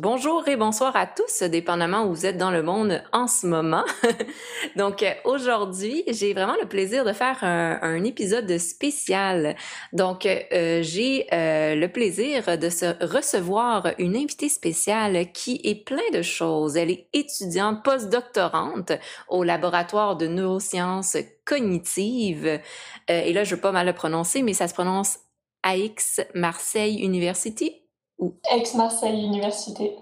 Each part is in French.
Bonjour et bonsoir à tous, dépendamment où vous êtes dans le monde en ce moment. Donc aujourd'hui, j'ai vraiment le plaisir de faire un, épisode spécial. Donc euh, j'ai euh, le plaisir de recevoir une invitée spéciale qui est plein de choses. Elle est étudiante postdoctorante au laboratoire de neurosciences cognitives. Euh, et là, je veux pas mal le prononcer, mais ça se prononce AX Marseille University Ex-Marseille Université.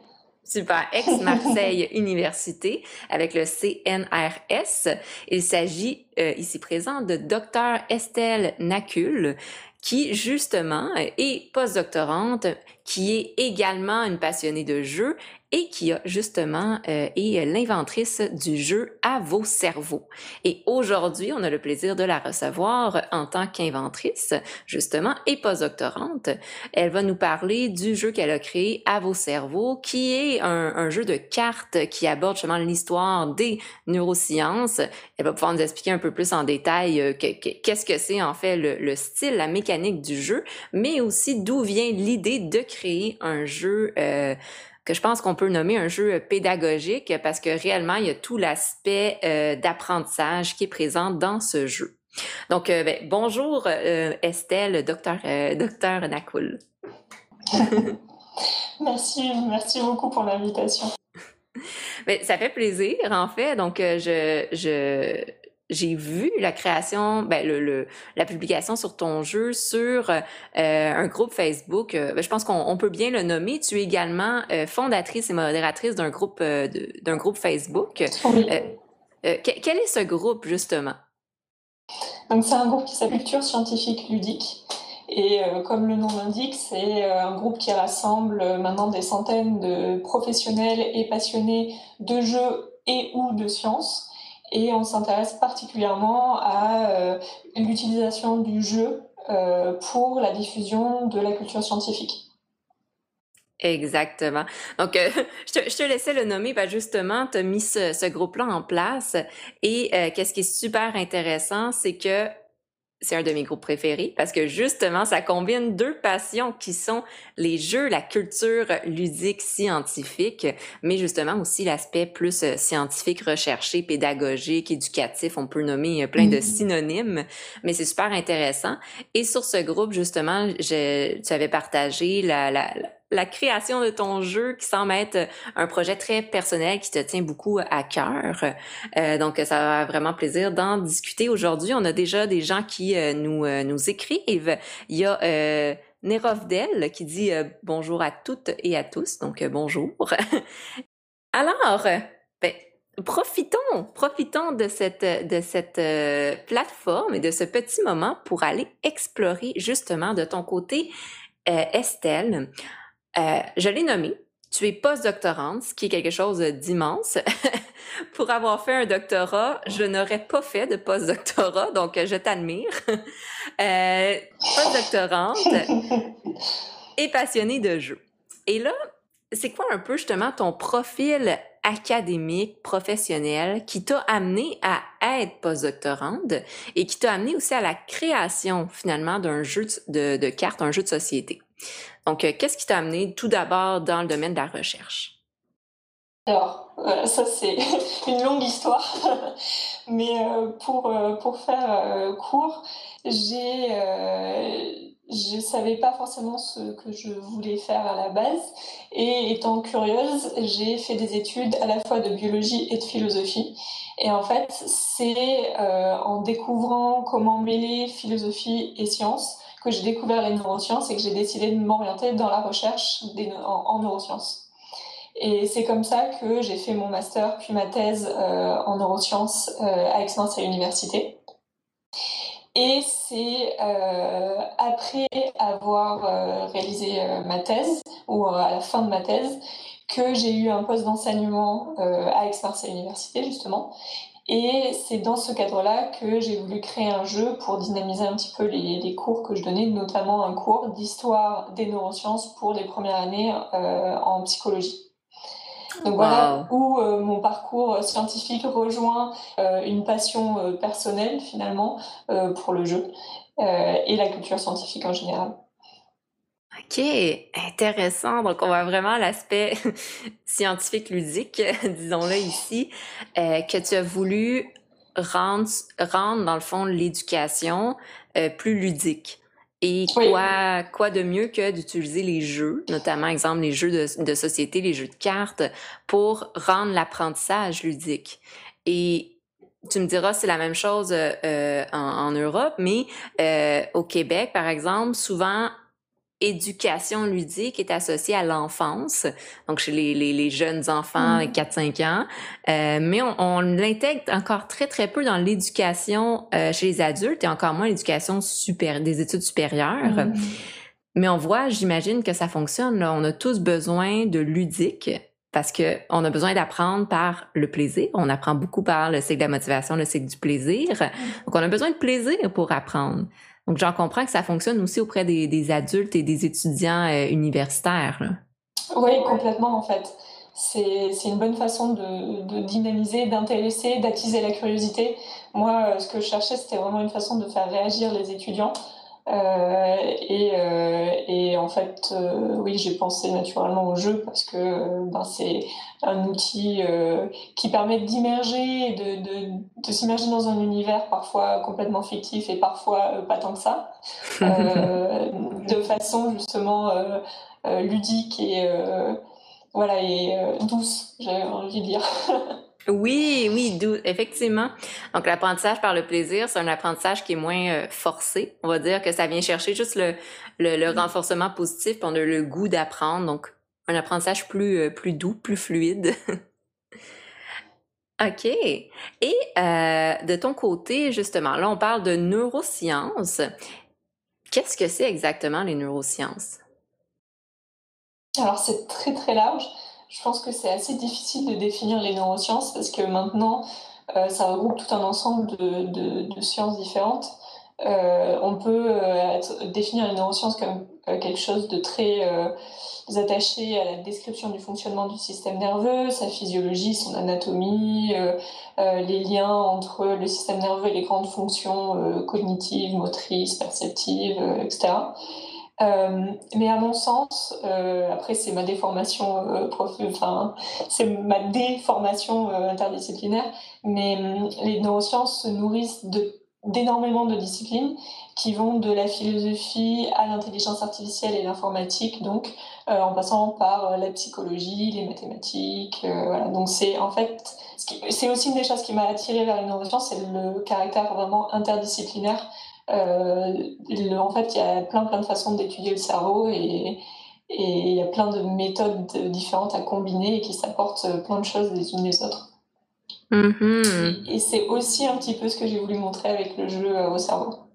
Super, ex-Marseille Université avec le CNRS. Il s'agit euh, ici présent de Dr Estelle Nacul, qui justement est postdoctorante, qui est également une passionnée de jeu et qui a justement euh, est l'inventrice du jeu à vos cerveaux. Et aujourd'hui, on a le plaisir de la recevoir en tant qu'inventrice, justement, et postdoctorante. Elle va nous parler du jeu qu'elle a créé à vos cerveaux, qui est un, jeu de cartes qui aborde justement l'histoire des neurosciences. Elle va pouvoir nous expliquer un peu plus en détail euh, qu'est-ce que c'est en fait le, le, style, la mécanique du jeu, mais aussi d'où vient l'idée de créer un jeu. Euh, que je pense qu'on peut nommer un jeu pédagogique parce que réellement, il y a tout l'aspect euh, d'apprentissage qui est présent dans ce jeu. Donc, euh, ben, bonjour euh, Estelle, docteur, docteur Nakul. merci, merci beaucoup pour l'invitation. Ben, ça fait plaisir, en fait. Donc, je, je, j'ai vu la création, ben, le, la publication sur ton jeu sur euh, un groupe Facebook. Euh, ben, je pense qu'on peut bien le nommer. Tu es également euh, fondatrice et modératrice d'un groupe d'un groupe Facebook. quel est ce groupe justement? Donc c'est un groupe qui s'appelle Culture scientifique ludique. Et comme le nom l'indique, c'est un groupe qui rassemble maintenant des centaines de professionnels et passionnés de jeux et ou de sciences et on s'intéresse particulièrement à euh, l'utilisation du jeu euh, pour la diffusion de la culture scientifique. Exactement. Donc, euh, je, te, laissais le nommer, ben justement, tu as mis ce, ce groupe-là en place. Et qu'est-ce qui est super intéressant, c'est que c'est un de mes groupes préférés parce que justement, ça combine deux passions qui sont les jeux, la culture ludique scientifique, mais justement aussi l'aspect plus euh, scientifique, recherché, pédagogique, éducatif. On peut nommer euh, plein de mm-hmm. synonymes, mais c'est super intéressant. Et sur ce groupe, justement, je, tu avais partagé la, la la création de ton jeu qui semble être un projet très personnel qui te tient beaucoup à cœur. Euh, donc, ça va vraiment plaisir d'en discuter aujourd'hui. On a déjà des gens qui euh, nous, euh, écrivent. Il y a euh, Nerovdel qui dit bonjour à toutes et à tous. Donc, bonjour. Alors, ben, profitons, profitons de cette, de cette plateforme et de ce petit moment pour aller explorer justement de ton côté, Estelle. Euh, je l'ai nommé. Tu es postdoctorante, ce qui est quelque chose d'immense. Pour avoir fait un doctorat, je n'aurais pas fait de postdoctorat, donc je t'admire. Euh, postdoctorante et passionnée de jeux. Et là, c'est quoi un peu justement ton profil académique, professionnel qui t'a amené à être postdoctorante et qui t'a amené aussi à la création finalement d'un jeu de, de cartes, un jeu de société? Donc, euh, qu'est-ce qui t'a amené tout d'abord dans le domaine de la recherche? Alors, ça c'est une longue histoire, mais euh, pour, euh, pour faire court, j'ai, je savais pas forcément ce que je voulais faire à la base, et étant curieuse, j'ai fait des études à la fois de biologie et de philosophie. Et en fait, c'est en découvrant comment mêler philosophie et science que j'ai découvert les neurosciences et que j'ai décidé de m'orienter dans la recherche en, neurosciences. Et c'est comme ça que j'ai fait mon master puis ma thèse euh, en neurosciences euh, à Aix-Marseille Université. Et c'est euh, après avoir réalisé ma thèse, ou à la fin de ma thèse, que j'ai eu un poste d'enseignement à Aix-Marseille Université, justement, et c'est dans ce cadre-là que j'ai voulu créer un jeu pour dynamiser un petit peu les, les cours que je donnais, notamment un cours d'histoire des neurosciences pour les premières années euh, en psychologie. Donc voilà où euh, mon parcours scientifique rejoint euh, une passion personnelle finalement pour le jeu et la culture scientifique en général. OK, intéressant. Donc, on voit vraiment l'aspect scientifique ludique, disons-le ici, euh, que tu as voulu rendre, rendre dans le fond, l'éducation euh, plus ludique. Et quoi, quoi de mieux que d'utiliser les jeux, notamment, exemple, les jeux de, de société, les jeux de cartes, pour rendre l'apprentissage ludique? Et tu me diras, c'est la même chose euh, en, en, Europe, mais euh, au Québec, par exemple, souvent, éducation ludique est associée à l'enfance, donc chez les, les, les jeunes enfants, mmh. 4-5 ans, euh, mais on, on l'intègre encore très très peu dans l'éducation euh, chez les adultes et encore moins l'éducation super, des études supérieures. Mmh. Mais on voit, j'imagine que ça fonctionne. Là. On a tous besoin de ludique parce que on a besoin d'apprendre par le plaisir. On apprend beaucoup par le cycle de la motivation, le cycle du plaisir. Mmh. Donc on a besoin de plaisir pour apprendre. Donc, j'en comprends que ça fonctionne aussi auprès des, adultes et des étudiants euh, universitaires. Oui, complètement, en fait. C'est une bonne façon de, de dynamiser, d'intéresser, d'attiser la curiosité. Moi, euh, ce que je cherchais, c'était vraiment une façon de faire réagir les étudiants. Euh, et, euh, et, en fait, euh, oui, j'ai pensé naturellement au jeu parce que ben, c'est un outil euh, qui permet d'immerger, de, de, de s'immerger dans un univers parfois complètement fictif et parfois pas tant que ça, de façon justement ludique et voilà et douce, j'avais envie de dire. Oui, oui, effectivement. Donc, l'apprentissage par le plaisir, c'est un apprentissage qui est moins euh, forcé. On va dire que ça vient chercher juste le, le, le renforcement positif, puis on a le goût d'apprendre. Donc, un apprentissage plus, euh, plus doux, plus fluide. OK. Et euh, de ton côté, justement, là, on parle de neurosciences. Qu'est-ce que c'est exactement les neurosciences? Alors, c'est très, très large. Je pense que c'est assez difficile de définir les neurosciences parce que maintenant, euh, ça regroupe tout un ensemble de, sciences différentes. Euh, on peut euh, définir les neurosciences comme quelque chose de très attaché à la description du fonctionnement du système nerveux, sa physiologie, son anatomie, les liens entre le système nerveux et les grandes fonctions cognitives, motrices, perceptives, etc. Euh, mais à mon sens, euh, après c'est ma déformation euh, prof, enfin c'est ma déformation interdisciplinaire, mais hum, les neurosciences se nourrissent d'énormément de disciplines qui vont de la philosophie à l'intelligence artificielle et l'informatique, donc en passant par la psychologie, les mathématiques. Donc c'est en fait, c'est aussi une des choses qui m'a attirée vers les neurosciences, c'est le caractère vraiment interdisciplinaire euh, en fait, il y a plein plein de façons d'étudier le cerveau et et il y a plein de méthodes différentes à combiner et qui s'apportent plein de choses les unes les autres. Mm-hmm. Et, et c'est aussi un petit peu ce que j'ai voulu montrer avec le jeu au cerveau.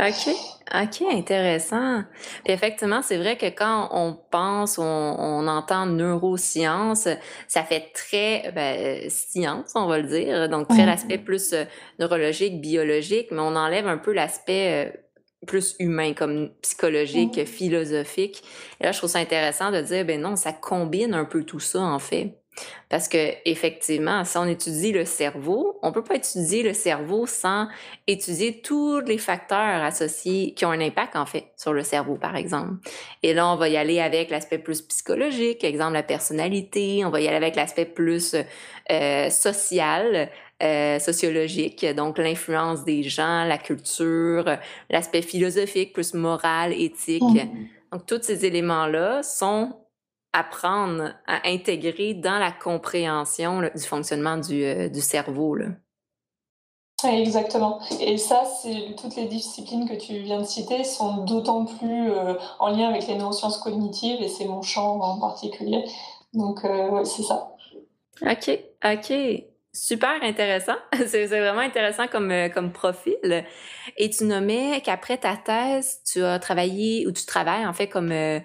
OK. OK, intéressant. Puis effectivement, c'est vrai que quand on pense, on, on entend neurosciences, ça fait très ben, science, on va le dire. Donc, très l'aspect plus euh, neurologique, biologique, mais on enlève un peu l'aspect euh, plus humain, comme psychologique, philosophique. Et là, je trouve ça intéressant de dire, ben non, ça combine un peu tout ça, en fait. Parce que effectivement, si on étudie le cerveau, on peut pas étudier le cerveau sans étudier tous les facteurs associés qui ont un impact en fait sur le cerveau, par exemple. Et là, on va y aller avec l'aspect plus psychologique, exemple la personnalité. On va y aller avec l'aspect plus euh, social. Euh, sociologique, donc l'influence des gens, la culture, l'aspect philosophique, plus moral, éthique. Mmh. Donc, tous ces éléments-là sont apprendre à intégrer dans la compréhension là, du fonctionnement du, euh, du cerveau. Là. Exactement. Et ça, c'est toutes les disciplines que tu viens de citer sont d'autant plus euh, en lien avec les neurosciences cognitives et c'est mon champ en particulier. Donc, euh, ouais, c'est ça. OK, OK. Super intéressant. C'est vraiment intéressant comme, euh, comme profil. Et tu nommais qu'après ta thèse, tu as travaillé, ou tu travailles en fait comme euh,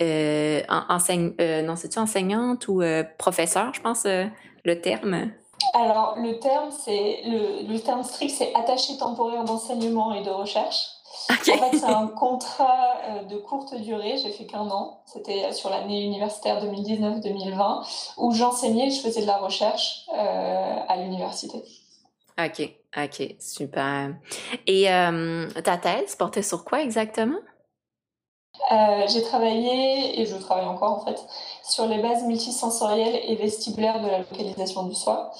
euh, enseigne, euh, non, c'est-tu enseignante ou euh, professeur, je pense, euh, le terme? Alors, le terme, c'est le, le terme strict, c'est attaché temporaire d'enseignement et de recherche. Okay. En fait, c'est un contrat de courte durée. J'ai fait qu'un an. C'était sur l'année universitaire 2019-2020 où j'enseignais, je faisais de la recherche à l'université. Ok, ok, super. Et ta thèse portait sur quoi exactement? J'ai travaillé, et je travaille encore en fait, sur les bases multisensorielles et vestibulaires de la localisation du soi.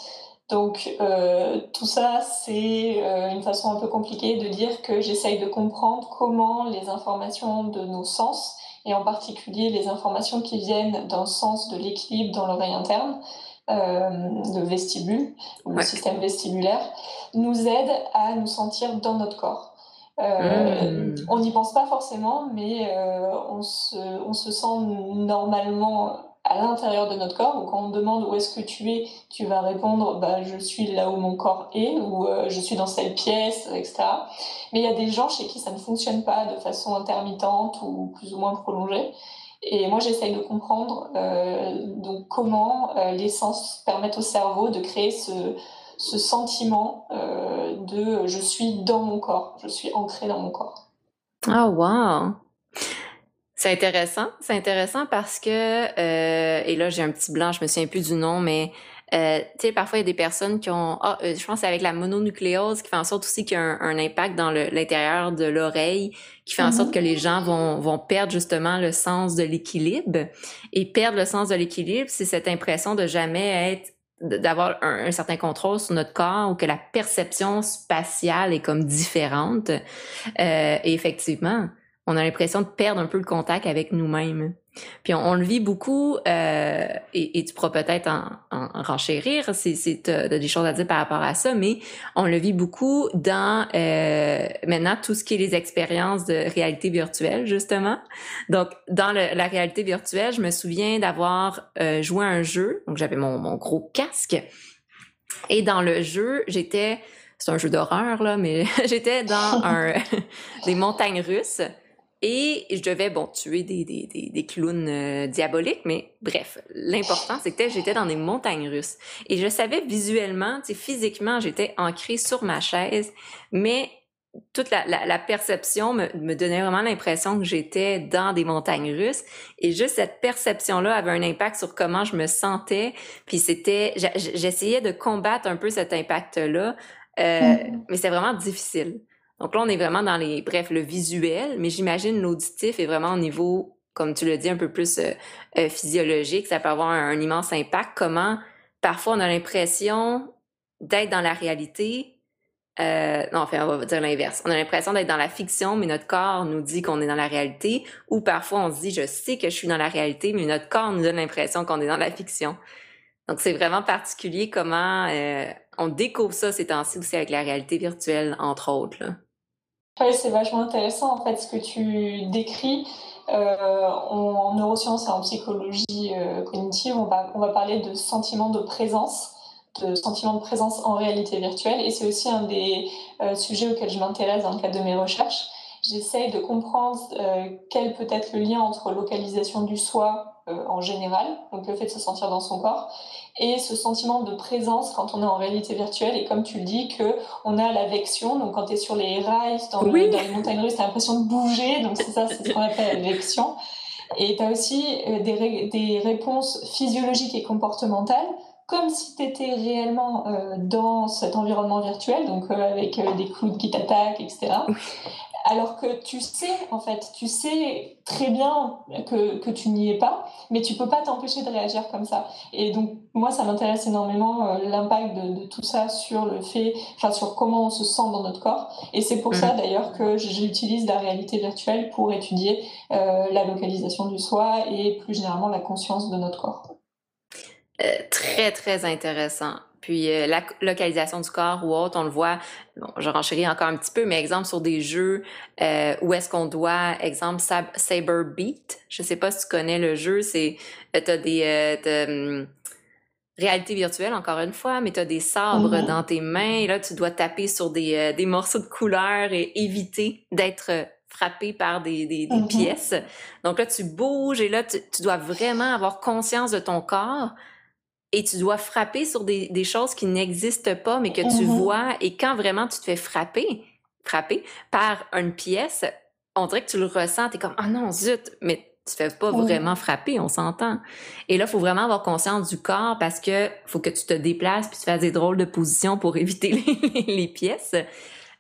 Donc euh, tout ça, c'est euh, une façon un peu compliquée de dire que j'essaye de comprendre comment les informations de nos sens, et en particulier les informations qui viennent d'un sens de l'équilibre dans l'oreille interne, euh, le vestibule, ou le système vestibulaire, nous aident à nous sentir dans notre corps. Euh, mmh. On n'y pense pas forcément, mais euh, on, se, on se sent normalement à l'intérieur de notre corps. Donc quand on demande où est-ce que tu es, tu vas répondre bah, je suis là où mon corps est ou euh, je suis dans cette pièce, etc. Mais il y a des gens chez qui ça ne fonctionne pas de façon intermittente ou plus ou moins prolongée. Et moi, j'essaye de comprendre donc comment les sens permettent au cerveau de créer ce, ce sentiment euh, de je suis dans mon corps, je suis ancré dans mon corps. Ah, oh, wow! C'est intéressant, c'est intéressant parce que, euh, et là j'ai un petit blanc, je me souviens plus du nom, mais euh, tu sais, parfois il y a des personnes qui ont, ah, euh, je pense c'est avec la mononucléose qui fait en sorte aussi qu'il y a un, impact dans l'intérieur de l'oreille, qui fait en sorte que les gens vont, vont perdre justement le sens de l'équilibre. Et perdre le sens de l'équilibre, c'est cette impression de jamais être d'avoir un, un, certain contrôle sur notre corps ou que la perception spatiale est comme différente. Euh, et effectivement, on a l'impression de perdre un peu le contact avec nous-mêmes. Puis on, le vit beaucoup, euh, et, tu pourras peut-être en, en, renchérir si, si tu as des choses à dire par rapport à ça, mais on le vit beaucoup dans euh, maintenant tout ce qui est les expériences de réalité virtuelle, justement. Donc, dans la réalité virtuelle, je me souviens d'avoir euh, joué un jeu, donc j'avais mon, mon gros casque, et dans le jeu, j'étais, c'est un jeu d'horreur là, mais j'étais dans un, des montagnes russes et je devais, bon, tuer des, des, des, des clowns euh, diaboliques, mais bref, l'important, c'était que j'étais dans des montagnes russes. Et je savais visuellement, tu sais, physiquement, j'étais ancrée sur ma chaise, mais toute la, la, la perception me, me, donnait vraiment l'impression que j'étais dans des montagnes russes. Et juste cette perception-là avait un impact sur comment je me sentais. Puis c'était, j'essayais de combattre un peu cet impact-là, euh, mm. mais c'est vraiment difficile. Donc là, on est vraiment dans les, bref, le visuel, mais j'imagine l'auditif est vraiment au niveau, comme tu le dis, un peu plus euh, euh, physiologique. Ça peut avoir un, immense impact. Comment parfois on a l'impression d'être dans la réalité. Euh, non, enfin, on va dire l'inverse. On a l'impression d'être dans la fiction, mais notre corps nous dit qu'on est dans la réalité. Ou parfois, on se dit, je sais que je suis dans la réalité, mais notre corps nous donne l'impression qu'on est dans la fiction. Donc, c'est vraiment particulier comment euh, on découvre ça ces temps-ci aussi avec la réalité virtuelle, entre autres. Là. Oui, c'est vachement intéressant en fait ce que tu décris. Euh, en neurosciences et en psychologie euh, cognitive, on va, on va parler de sentiment de présence, de sentiment de présence en réalité virtuelle. Et c'est aussi un des euh, sujets auxquels je m'intéresse dans le cadre de mes recherches. J'essaye de comprendre quel peut être le lien entre localisation du soi en général, donc le fait de se sentir dans son corps, et ce sentiment de présence quand on est en réalité virtuelle. Et comme tu le dis, que on a la vection, donc quand tu es sur les rails, dans, dans les montagnes russes, tu as l'impression de bouger, donc c'est ça, c'est ce qu'on appelle la vection. Et tu as aussi euh, des, des réponses physiologiques et comportementales comme si tu étais réellement euh, dans cet environnement virtuel, donc euh, avec euh, des clowns qui t'attaquent, etc alors que tu sais, en fait, tu sais très bien que, que tu n'y es pas, mais tu peux pas t'empêcher de réagir comme ça. Et donc, moi, ça m'intéresse énormément euh, l'impact de, de, tout ça sur le fait, enfin, sur comment on se sent dans notre corps. Et c'est pour ça, mm. d'ailleurs, que j'utilise la réalité virtuelle pour étudier euh, la localisation du soi et plus généralement la conscience de notre corps. Euh, très, très intéressant. Puis euh, la localisation du corps ou autre, on le voit, bon, je renchéris encore un petit peu, mais exemple sur des jeux euh, où est-ce qu'on doit, exemple Saber Beat, je sais pas si tu connais le jeu, c'est euh, t'as des euh, hum, réalité virtuelle encore une fois, mais tu as des sabres mm-hmm. dans tes mains et là tu dois taper sur des, des morceaux de couleur et éviter d'être frappé par des, des, des mm-hmm. pièces. Donc là tu bouges et là tu, tu dois vraiment avoir conscience de ton corps et tu dois frapper sur des, des choses qui n'existent pas, mais que tu mm-hmm. vois. Et quand vraiment tu te fais frapper, frapper par une pièce, on dirait que tu le ressens, tu es comme, ah non, zut, mais tu te fais pas vraiment frapper, on s'entend. Et là, il faut vraiment avoir conscience du corps parce que faut que tu te déplaces puis tu fasses des drôles de positions pour éviter les, les pièces.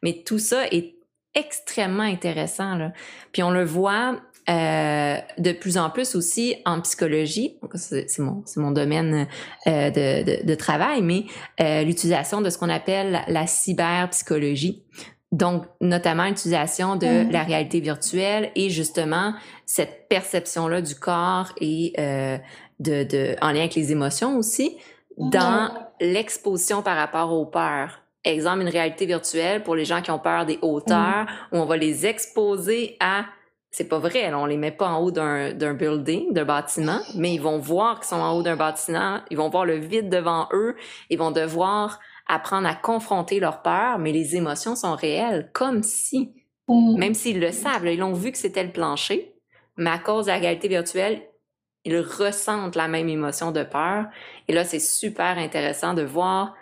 Mais tout ça est extrêmement intéressant. Là. Puis on le voit euh, de plus en plus aussi en psychologie, c'est mon, mon domaine euh, de, de, de, travail, mais euh, l'utilisation de ce qu'on appelle la cyberpsychologie. Donc, notamment l'utilisation de mm-hmm. la réalité virtuelle et justement cette perception-là du corps et euh, de, de, en lien avec les émotions aussi, dans l'exposition par rapport aux peurs. Exemple, une réalité virtuelle pour les gens qui ont peur des hauteurs, mm. où on va les exposer à c'est pas vrai, on les met pas en haut d'un building, d'un bâtiment, mais ils vont voir qu'ils sont en haut d'un bâtiment, ils vont voir le vide devant eux, ils vont devoir apprendre à confronter leur peur, mais les émotions sont réelles, comme si, mm. même s'ils le savent, ils ont vu que c'était le plancher, mais à cause de la réalité virtuelle, ils ressentent la même émotion de peur. Et là, c'est super intéressant de voir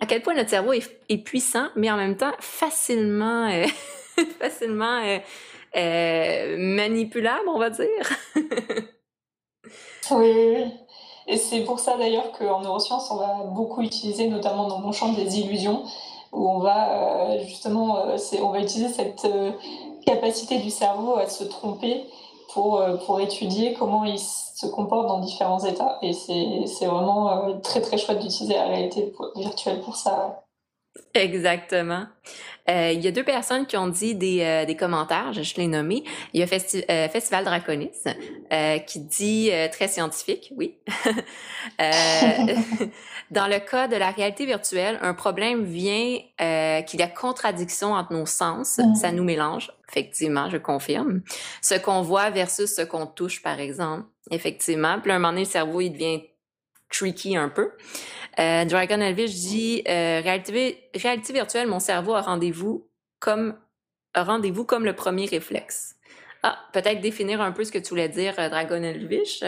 à quel point notre cerveau est, puissant, mais en même temps facilement, euh, facilement euh, euh, manipulable, on va dire. oui, et c'est pour ça d'ailleurs qu'en neurosciences, on va beaucoup utiliser, notamment dans mon champ des illusions, où on va euh, justement, euh, on va utiliser cette capacité du cerveau à se tromper pour, pour étudier comment il se comporte dans différents états. Et c'est vraiment très très chouette d'utiliser la réalité virtuelle pour ça. Exactement. Euh, il y a deux personnes qui ont dit des, euh, des commentaires, je, les nommés. Il y a euh, Festival Draconis qui dit très scientifique, oui. dans le cas de la réalité virtuelle, un problème vient qu'il y a contradiction entre nos sens, mm. ça nous mélange. Effectivement, je confirme. Ce qu'on voit versus ce qu'on touche, par exemple. Effectivement. Puis à un moment donné, le cerveau, il devient tricky un peu. Euh, Dragon Elvish dit euh, réalité, réalité virtuelle, mon cerveau a rendez-vous comme rendez-vous comme le premier réflexe. Ah, peut-être définir un peu ce que tu voulais dire, euh, Dragon Elvish.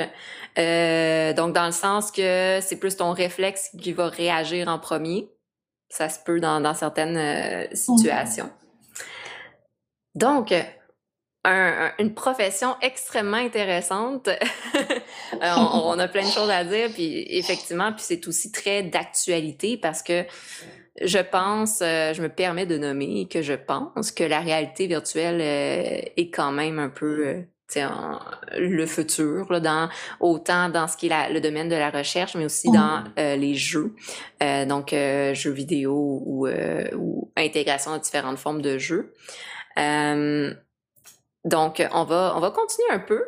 Euh, donc, dans le sens que c'est plus ton réflexe qui va réagir en premier. Ça se peut dans, dans certaines euh, situations. Donc, une profession extrêmement intéressante. Euh, on, a plein de choses à dire, puis effectivement, puis c'est aussi très d'actualité parce que je pense, euh, je me permets de nommer que je pense que la réalité virtuelle euh, est quand même un peu le futur, là, dans, autant dans ce qui est le domaine de la recherche, mais aussi dans les jeux, donc jeux vidéo ou, ou intégration de différentes formes de jeux. Donc, on va, on va continuer un peu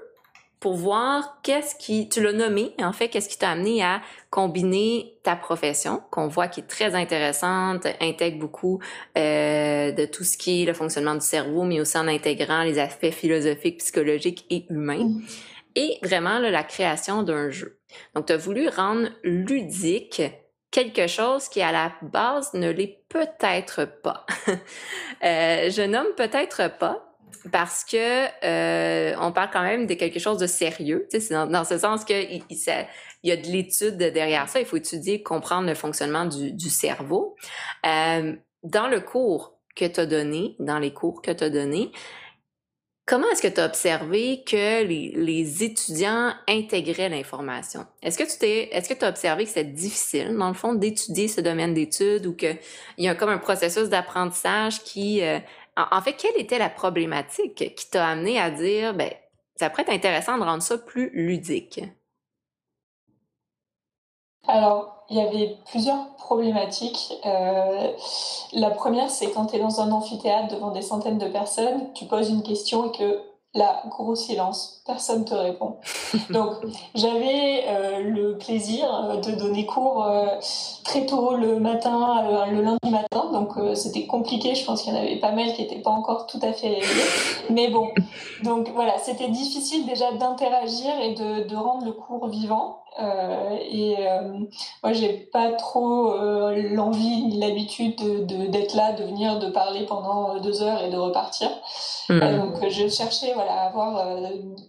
pour voir qu'est-ce qui, tu l'as nommé, en fait, qu'est-ce qui t'a amené à combiner ta profession, qu'on voit qui est très intéressante, intègre beaucoup euh, de tout ce qui est le fonctionnement du cerveau, mais aussi en intégrant les aspects philosophiques, psychologiques et humains, mm. et vraiment la création d'un jeu. Donc, tu as voulu rendre ludique quelque chose qui à la base ne l'est peut-être pas. euh, je nomme peut-être pas parce que euh, on parle quand même de quelque chose de sérieux. C'est dans, dans, ce sens que il, y a de l'étude derrière ça. Il faut étudier, comprendre le fonctionnement du, cerveau. Euh, dans le cours que tu as donné, dans les cours que tu as donné, comment est-ce que tu as observé que les, les étudiants intégraient l'information? Est-ce que tu t'es, est-ce que tu as observé que c'était difficile, dans le fond, d'étudier ce domaine d'études ou qu'il y a comme un processus d'apprentissage qui euh, en, fait, quelle était la problématique qui t'a amené à dire, ben, ça pourrait être intéressant de rendre ça plus ludique? Alors, il y avait plusieurs problématiques. Euh, la première, c'est quand tu es dans un amphithéâtre devant des centaines de personnes, tu poses une question et que là, gros silence, personne te répond. Donc, j'avais euh, le plaisir euh, de donner cours euh, très tôt le matin, le lundi matin. Donc, c'était compliqué. Je pense qu'il y en avait pas mal qui n'étaient pas encore tout à fait réveillés. Mais bon, donc voilà, c'était difficile déjà d'interagir et de, de, rendre le cours vivant. Euh, et euh, moi, j'ai pas trop euh, l'envie ni l'habitude d'être là, de venir, de parler pendant deux heures et de repartir. Mmh. donc, je cherchais voilà, à avoir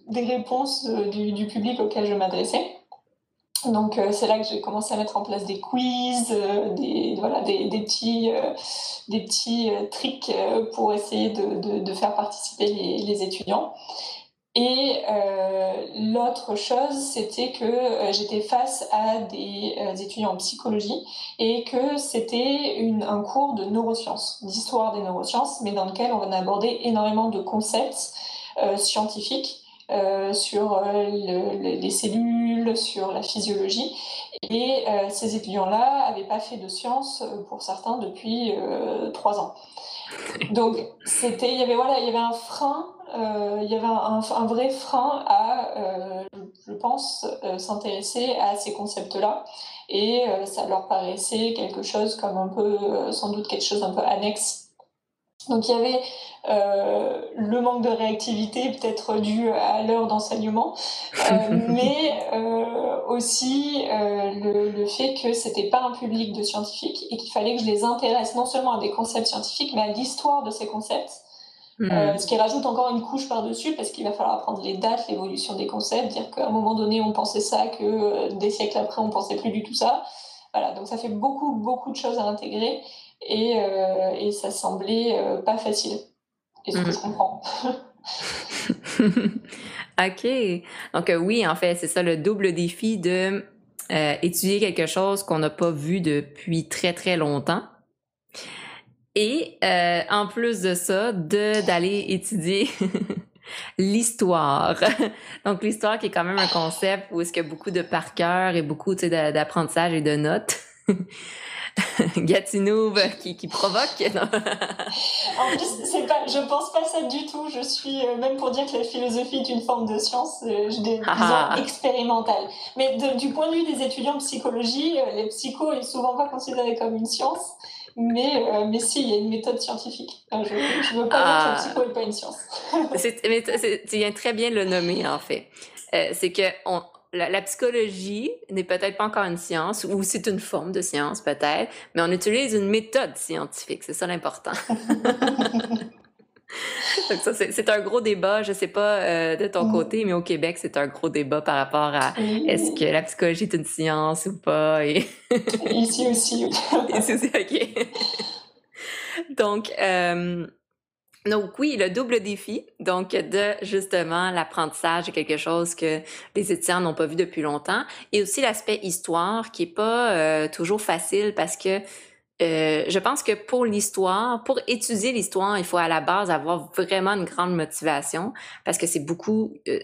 des réponses du, du, public auquel je m'adressais. Donc c'est là que j'ai commencé à mettre en place des quiz, des, voilà, des, des petits, des petits tricks pour essayer de, de, de faire participer les, les étudiants. Et euh, l'autre chose, c'était que euh, j'étais face à des euh, étudiants en psychologie et que c'était un cours de neurosciences, d'histoire des neurosciences, mais dans lequel on abordait énormément de concepts scientifiques sur les cellules, sur la physiologie. Et ces étudiants-là n'avaient pas fait de sciences, pour certains, depuis trois ans. Donc, il y avait voilà, il y avait un frein, il y avait un, un, vrai frein à, euh, je pense, euh, s'intéresser à ces concepts-là, et ça leur paraissait quelque chose comme un peu, sans doute quelque chose un peu annexe. Donc, il y avait euh, le manque de réactivité peut-être dû à l'heure d'enseignement, euh, mais euh, aussi le, le, fait que c'était pas un public de scientifiques et qu'il fallait que je les intéresse non seulement à des concepts scientifiques, mais à l'histoire de ces concepts. Hmm. ce qui rajoute encore une couche par-dessus parce qu'il va falloir apprendre les dates, l'évolution des concepts, dire qu'à un moment donné on pensait ça, que des siècles après on pensait plus du tout ça. Voilà, donc ça fait beaucoup beaucoup de choses à intégrer et, et ça semblait pas facile. Est-ce que je comprends? OK. Donc euh, oui, en fait, c'est ça le double défi de euh, étudier quelque chose qu'on n'a pas vu depuis très très longtemps. Et euh, en plus de ça, de d'aller étudier l'histoire. Donc l'histoire qui est quand même un concept où est-ce qu'il y a beaucoup de par cœur et beaucoup d'apprentissage et de notes. Gatineau qui, qui provoque. en plus, c'est pas, je pense pas ça du tout. Je suis, euh, même pour dire que la philosophie est une forme de science, euh, je dis, ah. expérimentale. Mais du point de vue des étudiants de psychologie, euh, les psychos est souvent pas considéré comme une science. Mais, mais si, il y a une méthode scientifique. Je ne veux pas dire que la ah. psycho n'est pas une science. tu viens très bien le nommer, en fait. c'est que on, la, psychologie n'est peut-être pas encore une science, ou c'est une forme de science peut-être, mais on utilise une méthode scientifique, c'est ça l'important. Donc ça, c'est un gros débat, je sais pas euh, de ton mm. côté, mais au Québec, c'est un gros débat par rapport à est-ce que la psychologie est une science ou pas. Et... Ici aussi. Ici aussi, ok. Donc, euh, donc oui, le double défi, donc de justement l'apprentissage est quelque chose que les étudiants n'ont pas vu depuis longtemps, et aussi l'aspect histoire qui est pas euh, toujours facile parce que euh, je pense que pour l'histoire, pour étudier l'histoire, il faut à la base avoir vraiment une grande motivation parce que c'est beaucoup. Euh,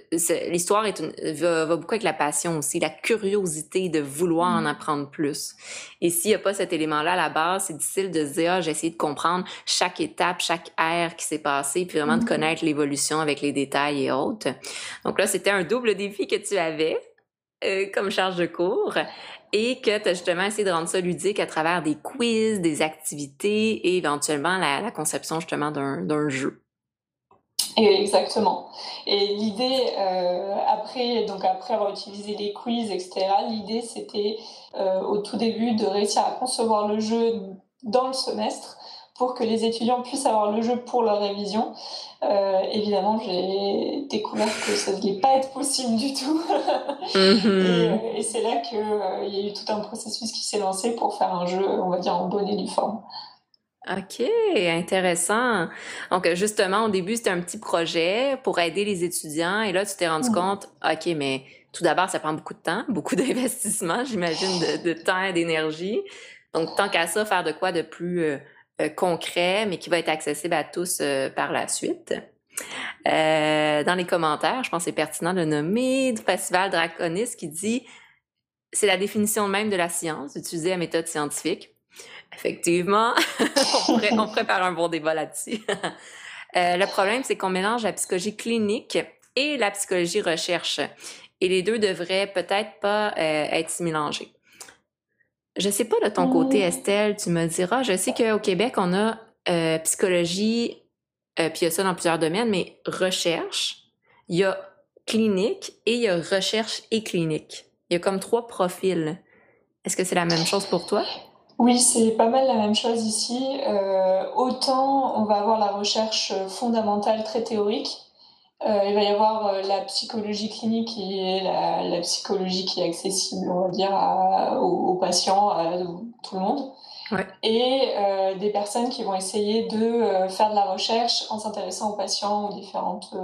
l'histoire est une, va, beaucoup avec la passion aussi, la curiosité de vouloir en mm. apprendre plus. Et s'il n'y a pas cet élément-là à la base, c'est difficile de se dire ah, j'ai essayé de comprendre chaque étape, chaque ère qui s'est passée, puis vraiment de mm. connaître l'évolution avec les détails et autres. Donc là, c'était un double défi que tu avais. Euh, comme charge de cours et que tu as justement essayé de rendre ça ludique à travers des quiz, des activités et éventuellement la, conception justement d'un jeu. Exactement. Et l'idée, euh, après, donc après avoir utilisé les quiz, etc., l'idée c'était euh, au tout début de réussir à concevoir le jeu dans le semestre pour que les étudiants puissent avoir le jeu pour leur révision. Euh, évidemment, j'ai découvert que ça ne devait pas être possible du tout. Mhm. Euh, et, c'est là qu'il euh, y a eu tout un processus qui s'est lancé pour faire un jeu, on va dire, en bonne et due forme. OK, intéressant. Donc, justement, au début, c'était un petit projet pour aider les étudiants. Et là, tu t'es rendu compte, OK, mais tout d'abord, ça prend beaucoup de temps, beaucoup d'investissement, j'imagine, de, temps et d'énergie. Donc, tant qu'à ça, faire de quoi de plus euh, concret, mais qui va être accessible à tous euh, par la suite. Euh, dans les commentaires, je pense que c'est pertinent de nommer du Festival Draconis qui dit c'est la définition même de la science, d'utiliser la méthode scientifique. Effectivement, on, prépare un bon débat là-dessus. le problème, c'est qu'on mélange la psychologie clinique et la psychologie recherche. Et les deux devraient peut-être pas être mélangés. Je sais pas de ton côté, oh. Estelle, tu me diras. Je sais qu'au Québec, on a euh, psychologie, euh, puis il y a ça dans plusieurs domaines, mais recherche, il y a clinique et il y a recherche et clinique. Il y a comme trois profils. Est-ce que c'est la même chose pour toi? Oui, c'est pas mal la même chose ici. Euh, autant on va avoir la recherche fondamentale très théorique, euh, il va y avoir euh, la psychologie clinique qui est la, la, psychologie qui est accessible, on va dire, à, aux, patients, à tout le monde. Ouais. Et euh, des personnes qui vont essayer de faire de la recherche en s'intéressant aux patients, aux différentes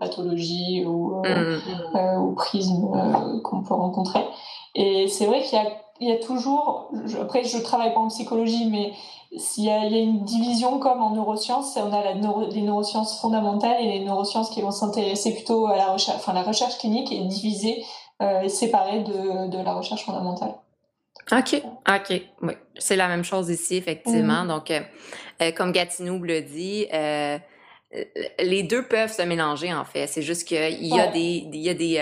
pathologies ou, mmh. ou prismes qu'on peut rencontrer. Et c'est vrai qu'il y a il y a toujours, après je travaille pas en psychologie, mais il y, a, il y a une division comme en neurosciences, on a la les neurosciences fondamentales et les neurosciences qui vont s'intéresser plutôt à la recherche, enfin la recherche clinique est divisée euh, et séparée de, de la recherche fondamentale. OK, OK, oui. C'est la même chose ici, effectivement. Mm-hmm. Donc, euh, euh, comme Gatineau le dit, euh, les deux peuvent se mélanger, en fait. C'est juste qu'il y a des, il y a des,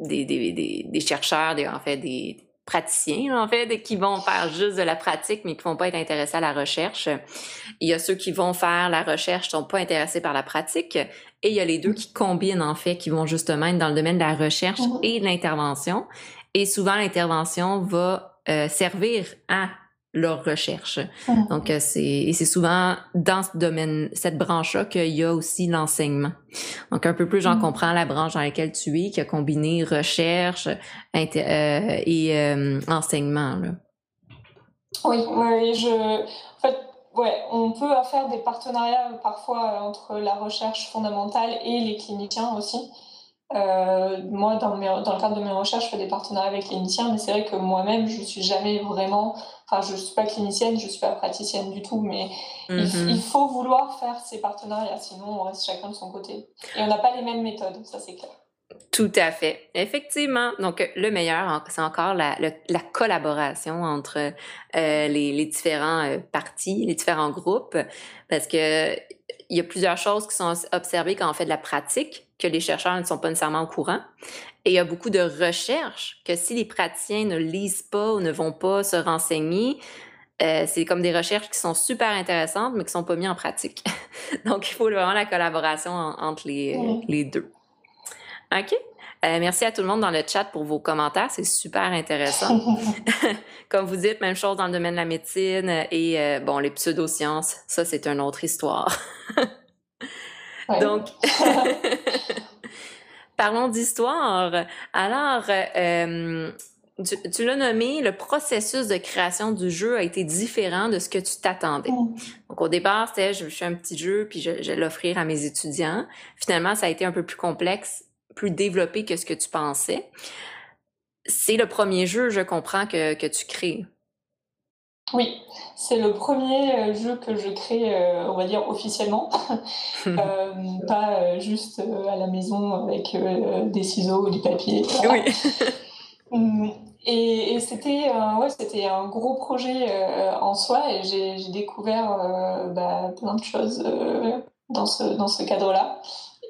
des, des, des, chercheurs, des, en fait, des praticiens, en fait, qui vont faire juste de la pratique, mais qui vont pas être intéressés à la recherche. Il y a ceux qui vont faire la recherche, sont pas intéressés par la pratique. Et il y a les deux qui combinent, en fait, qui vont justement être dans le domaine de la recherche mm-hmm. et de l'intervention. Et souvent, l'intervention va euh, servir à leur recherche. Mm. Donc, euh, c'est et c'est souvent dans ce domaine, cette branche-là qu'il y a aussi l'enseignement. Donc, un peu plus, j'en mm. comprends la branche dans laquelle tu es, qui a combiné recherche euh, et enseignement. Là. Oui, oui, je, en fait, ouais, on peut faire des partenariats parfois entre la recherche fondamentale et les cliniciens aussi. Euh, moi, dans, dans, le cadre de mes recherches, je fais des partenariats avec les cliniciens, mais c'est vrai que moi-même, je suis jamais vraiment. Enfin, je suis pas clinicienne, je suis pas praticienne du tout, mais il, mm-hmm. faut vouloir faire ces partenariats, sinon on reste chacun de son côté. Et on n'a pas les mêmes méthodes, ça c'est clair. Tout à fait. Effectivement. Donc, le meilleur, c'est encore la, la, collaboration entre euh, les, les, différents euh, partis, les différents groupes, parce que il y a plusieurs choses qui sont observées quand on fait de la pratique, que les chercheurs ne sont pas nécessairement au courant. Et il y a beaucoup de recherches que si les praticiens ne lisent pas ou ne vont pas se renseigner, euh, c'est comme des recherches qui sont super intéressantes, mais qui sont pas mises en pratique. Donc, il faut vraiment la collaboration entre les, les deux. OK? Euh, merci à tout le monde dans le chat pour vos commentaires, c'est super intéressant. Comme vous dites, même chose dans le domaine de la médecine et euh, bon, les pseudosciences, ça c'est une autre histoire. Donc, parlons d'histoire. Alors, euh, tu, l'as nommé, le processus de création du jeu a été différent de ce que tu t'attendais. Donc, au départ, c'était je fais un petit jeu puis je, je vais l'offrir à mes étudiants. Finalement, ça a été un peu plus complexe plus développé que ce que tu pensais. C'est le premier jeu, je comprends, que, que tu crées. Oui, c'est le premier euh, jeu que je crée, euh, on va dire officiellement, euh, pas juste à la maison avec des ciseaux ou du papier. Oui. Hum, et, c'était ouais, c'était un gros projet en soi et j'ai découvert bah, plein de choses dans ce, dans ce cadre-là.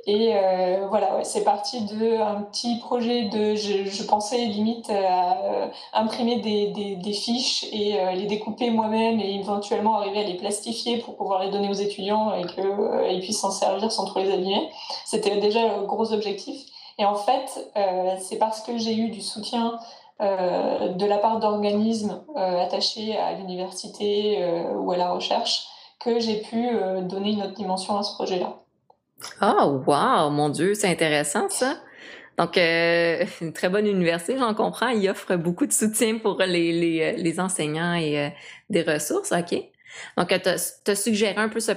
Et euh, voilà, c'est parti d'un petit projet de. Je, pensais limite à euh, imprimer des, fiches et euh, les découper moi-même et éventuellement arriver à les plastifier pour pouvoir les donner aux étudiants et qu'ils puissent s'en servir sans trop les abîmer. C'était déjà un gros objectif. Et en fait, c'est parce que j'ai eu du soutien de la part d'organismes attachés à l'université ou à la recherche que j'ai pu donner une autre dimension à ce projet-là. Oh, wow, mon Dieu, c'est intéressant ça. Donc, euh, une très bonne université, j'en comprends. Il offre beaucoup de soutien pour les, les, les enseignants et euh, des ressources, OK? Donc, tu as, suggéré un peu ce,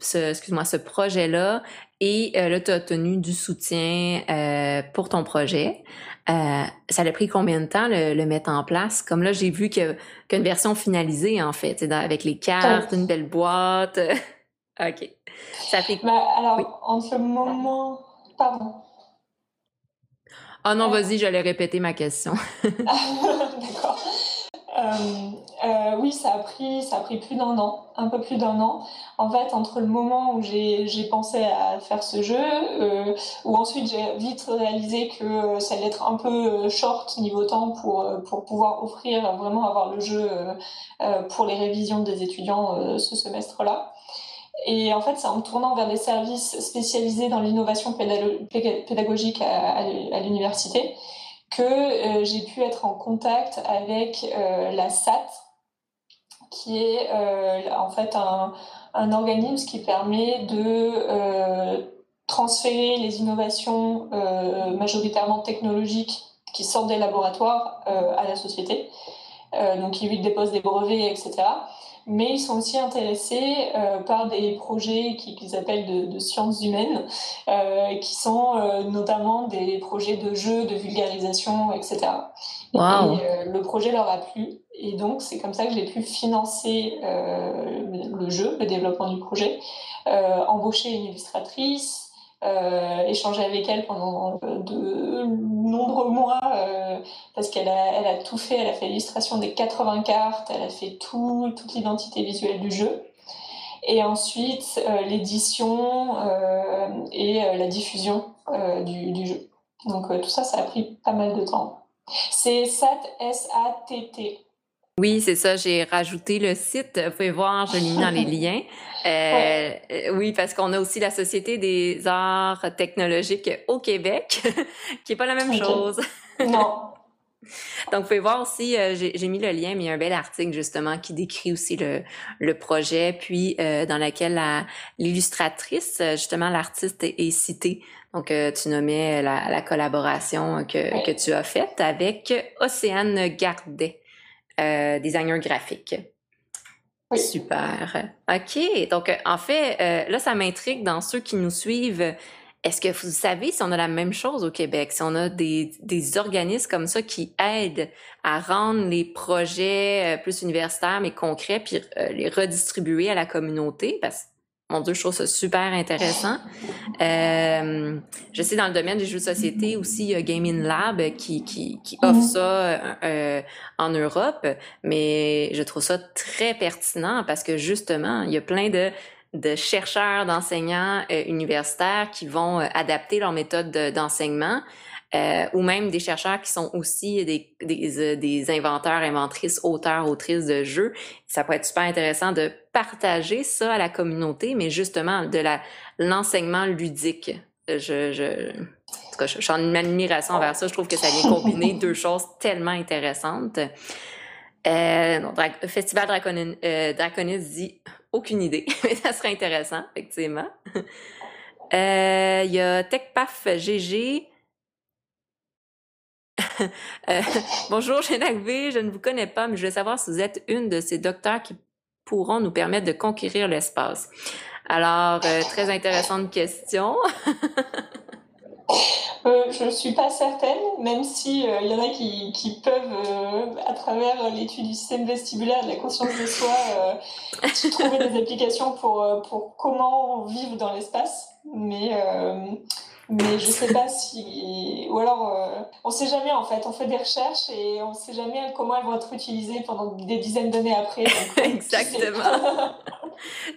ce, excuse-moi, ce projet-là et euh, là, tu as obtenu du soutien euh, pour ton projet. Euh, ça a pris combien de temps le, le mettre en place? Comme là, j'ai vu qu'il y a une version finalisée, en fait, avec les cartes, une belle boîte. OK. Ça fait... Bah, alors, en ce moment... Pardon. Ah non, vas-y, j'allais répéter ma question. D'accord. Euh, euh, oui, ça a pris, ça a pris plus d'un an, un peu plus d'un an. En fait, entre le moment où j'ai pensé à faire ce jeu, euh, où ensuite j'ai vite réalisé que ça allait être un peu short niveau temps pour, pour pouvoir offrir, vraiment avoir le jeu pour les révisions des étudiants ce semestre-là. Et en fait, c'est en tournant vers des services spécialisés dans l'innovation pédagogique à, l'université que euh, j'ai pu être en contact avec euh, la SAT, qui est euh, en fait un, organisme qui permet de transférer les innovations majoritairement technologiques qui sortent des laboratoires à la société. donc, ils déposent des brevets, etc mais ils sont aussi intéressés euh, par des projets qu'ils appellent de, sciences humaines, euh, qui sont euh, notamment des projets de jeux, de vulgarisation, etc. Wow. Et le projet leur a plu. Et donc, c'est comme ça que j'ai pu financer le jeu, le développement du projet, embaucher une illustratrice, euh, échanger avec elle pendant de nombreux mois euh, parce qu'elle a, elle a tout fait. Elle a fait l'illustration des 80 cartes, elle a fait tout, toute l'identité visuelle du jeu. Et ensuite, euh, l'édition euh, et la diffusion du, du, jeu. Donc tout ça, ça a pris pas mal de temps. C'est SAT, S-A-T-T. Oui, c'est ça. J'ai rajouté le site. Vous pouvez voir, je l'ai mis dans les liens. Euh, euh, oui, parce qu'on a aussi la Société des arts technologiques au Québec, qui est pas la même chose. Non. Donc, vous pouvez voir aussi, euh, j'ai mis le lien, mais il y a un bel article justement qui décrit aussi le, le projet, puis dans lequel l'illustratrice, justement l'artiste est, cité. Donc, tu nommais la, la collaboration que, que tu as faite avec Océane Gardet. Euh, designer graphique. Super. OK. Donc, en fait, euh, là, ça m'intrigue dans ceux qui nous suivent. Est-ce que vous savez si on a la même chose au Québec, si on a des, des organismes comme ça qui aident à rendre les projets euh, plus universitaires mais concrets, puis les redistribuer à la communauté? Parce mon Dieu, je trouve ça super intéressant. Euh, je sais dans le domaine des jeux de société aussi, il y a Gaming Lab qui, qui, qui offre mhm. ça euh, en Europe, mais je trouve ça très pertinent parce que justement, il y a plein de de chercheurs, d'enseignants euh, universitaires qui vont euh, adapter leur méthode d'enseignement euh, ou même des chercheurs qui sont aussi des, des, euh, des, inventeurs, inventrices, auteurs, autrices de jeux. Ça peut être super intéressant de partager ça à la communauté, mais justement de l'enseignement ludique. Je, je, en je, suis en admiration envers ça. Je trouve que ça vient combiner deux choses tellement intéressantes. Euh, Festival Draconis, euh, Draconis dit aucune idée, mais ça serait intéressant, effectivement. Euh, il y a TechPaf GG Euh, bonjour, Génac V, je ne vous connais pas, mais je veux savoir si vous êtes une de ces docteurs qui pourront nous permettre de conquérir l'espace. Alors, euh, très intéressante question. Euh, je ne suis pas certaine, même si il y en a qui, qui peuvent, à travers l'étude du système vestibulaire de la conscience de soi, trouver des applications pour, pour comment vivre dans l'espace. Mais mais je sais pas si ou alors euh, on sait jamais en fait. On fait des recherches et on sait jamais comment elles vont être utilisées pendant des dizaines d'années après. Exactement.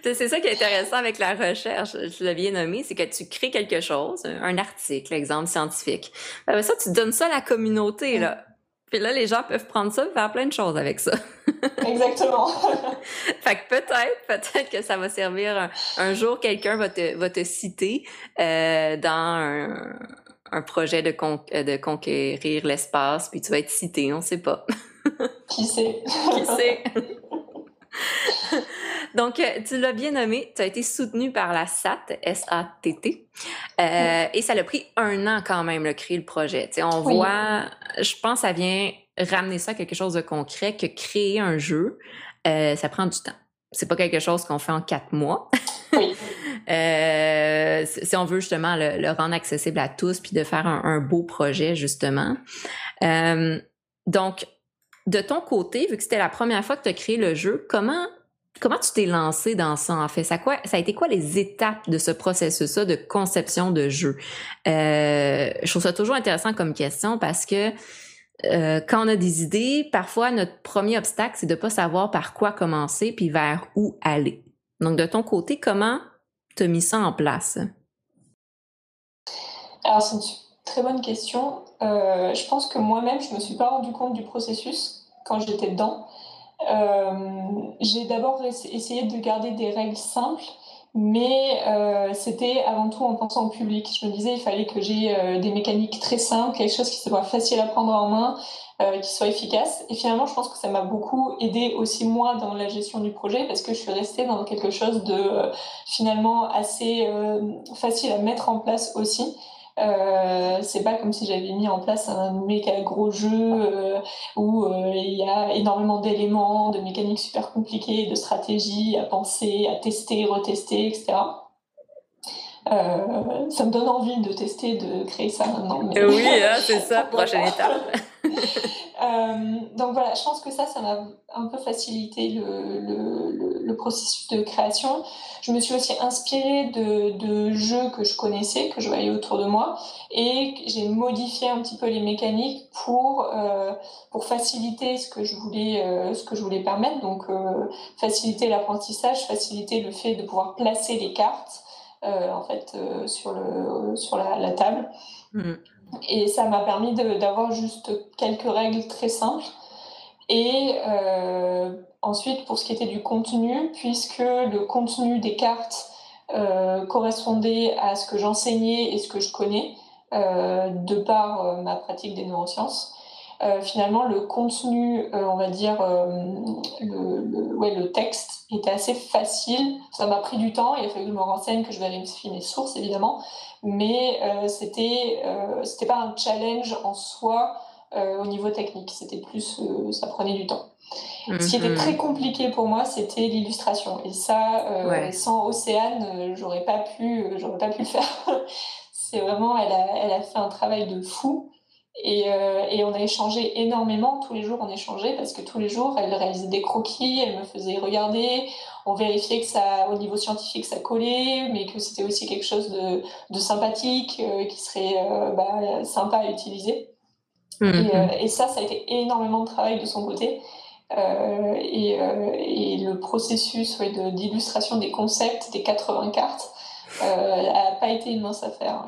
C'est ça qui est intéressant avec la recherche je bien nommé c'est que tu crées quelque chose un article exemple scientifique. Ben, ça tu donnes ça à la communauté là puis là, les gens peuvent prendre ça et faire plein de choses avec ça. Exactement. fait que peut-être, peut-être que ça va servir un, jour, quelqu'un va te, va te citer euh, dans un, un, projet de, de conquérir l'espace, puis tu vas être cité, on sait pas. Qui sait? Qui sait? Donc, euh, tu l'as bien nommé, tu as été soutenu par la SAT, S-A-T-T, euh, et ça a pris un an quand même, de créer le projet. on voit, je pense ça vient ramener ça à quelque chose de concret, que créer un jeu, euh, ça prend du temps. C'est pas quelque chose qu'on fait en quatre mois. Oui. euh, si on veut justement le, rendre accessible à tous, puis de faire un, un beau projet, justement. Donc, de ton côté, vu que c'était la première fois que tu as créé le jeu, comment Comment tu t'es lancé dans ça, en fait? Ça, a été quoi les étapes de ce processus-là de conception de jeu? Euh, je trouve ça toujours intéressant comme question parce que euh, quand on a des idées, parfois notre premier obstacle, c'est de pas savoir par quoi commencer puis vers où aller. Donc, de ton côté, comment tu as mis ça en place? Alors, c'est une très bonne question. Euh, je pense que moi-même, je me suis pas rendu compte du processus quand j'étais dedans. Euh, j'ai d'abord essayé de garder des règles simples, mais euh, c'était avant tout en pensant au public. Je me disais il fallait que j'ai euh, des mécaniques très simples, quelque chose qui soit facile à prendre en main, qui soit efficace. Et finalement, je pense que ça m'a beaucoup aidé aussi moi dans la gestion du projet parce que je suis restée dans quelque chose de finalement assez facile à mettre en place aussi. Euh, c'est pas comme si j'avais mis en place un méga gros jeu euh, où euh, il y a énormément d'éléments, de mécaniques super compliquées, de stratégies à penser, à tester, retester, etc. ça me donne envie de tester, de créer ça maintenant. Oui, hein, c'est ça, prochaine étape. donc voilà, je pense que ça, ça m'a un peu facilité le, le, le, processus de création. Je me suis aussi inspirée de, de, jeux que je connaissais, que je voyais autour de moi, et j'ai modifié un petit peu les mécaniques pour euh, pour faciliter ce que je voulais euh, ce que je voulais permettre. Donc euh, faciliter l'apprentissage, faciliter le fait de pouvoir placer les cartes en fait sur le sur la, la table. Mmh. Et ça m'a permis d'avoir juste quelques règles très simples. Et euh, ensuite, pour ce qui était du contenu, puisque le contenu des cartes euh, correspondait à ce que j'enseignais et ce que je connais, euh, de par ma pratique des neurosciences, finalement, le contenu, on va dire, le, ouais, le texte était assez facile. Ça m'a pris du temps, il a fallu que je me renseigne, que je vérifie mes sources, évidemment mais euh, c'était euh, c'était pas un challenge en soi euh, au niveau technique, c'était plus euh, ça prenait du temps. Ce qui était mhm. très compliqué pour moi, c'était l'illustration. Et ça, sans Océane, j'aurais pas pu, j'aurais pas pu le faire. c'est vraiment, elle a, elle a fait un travail de fou. Et, et, on a échangé énormément. Tous les jours, on échangeait parce que tous les jours, elle réalisait des croquis, elle me faisait regarder on vérifiait que ça, au niveau scientifique, ça collait, mais que c'était aussi quelque chose de, de sympathique, euh, qui serait euh, bah, sympa à utiliser. Mhm. Euh, et, ça, ça a été énormément de travail de son côté. Et, et, le processus d'illustration des concepts, des 80 cartes, n'a pas été une mince affaire.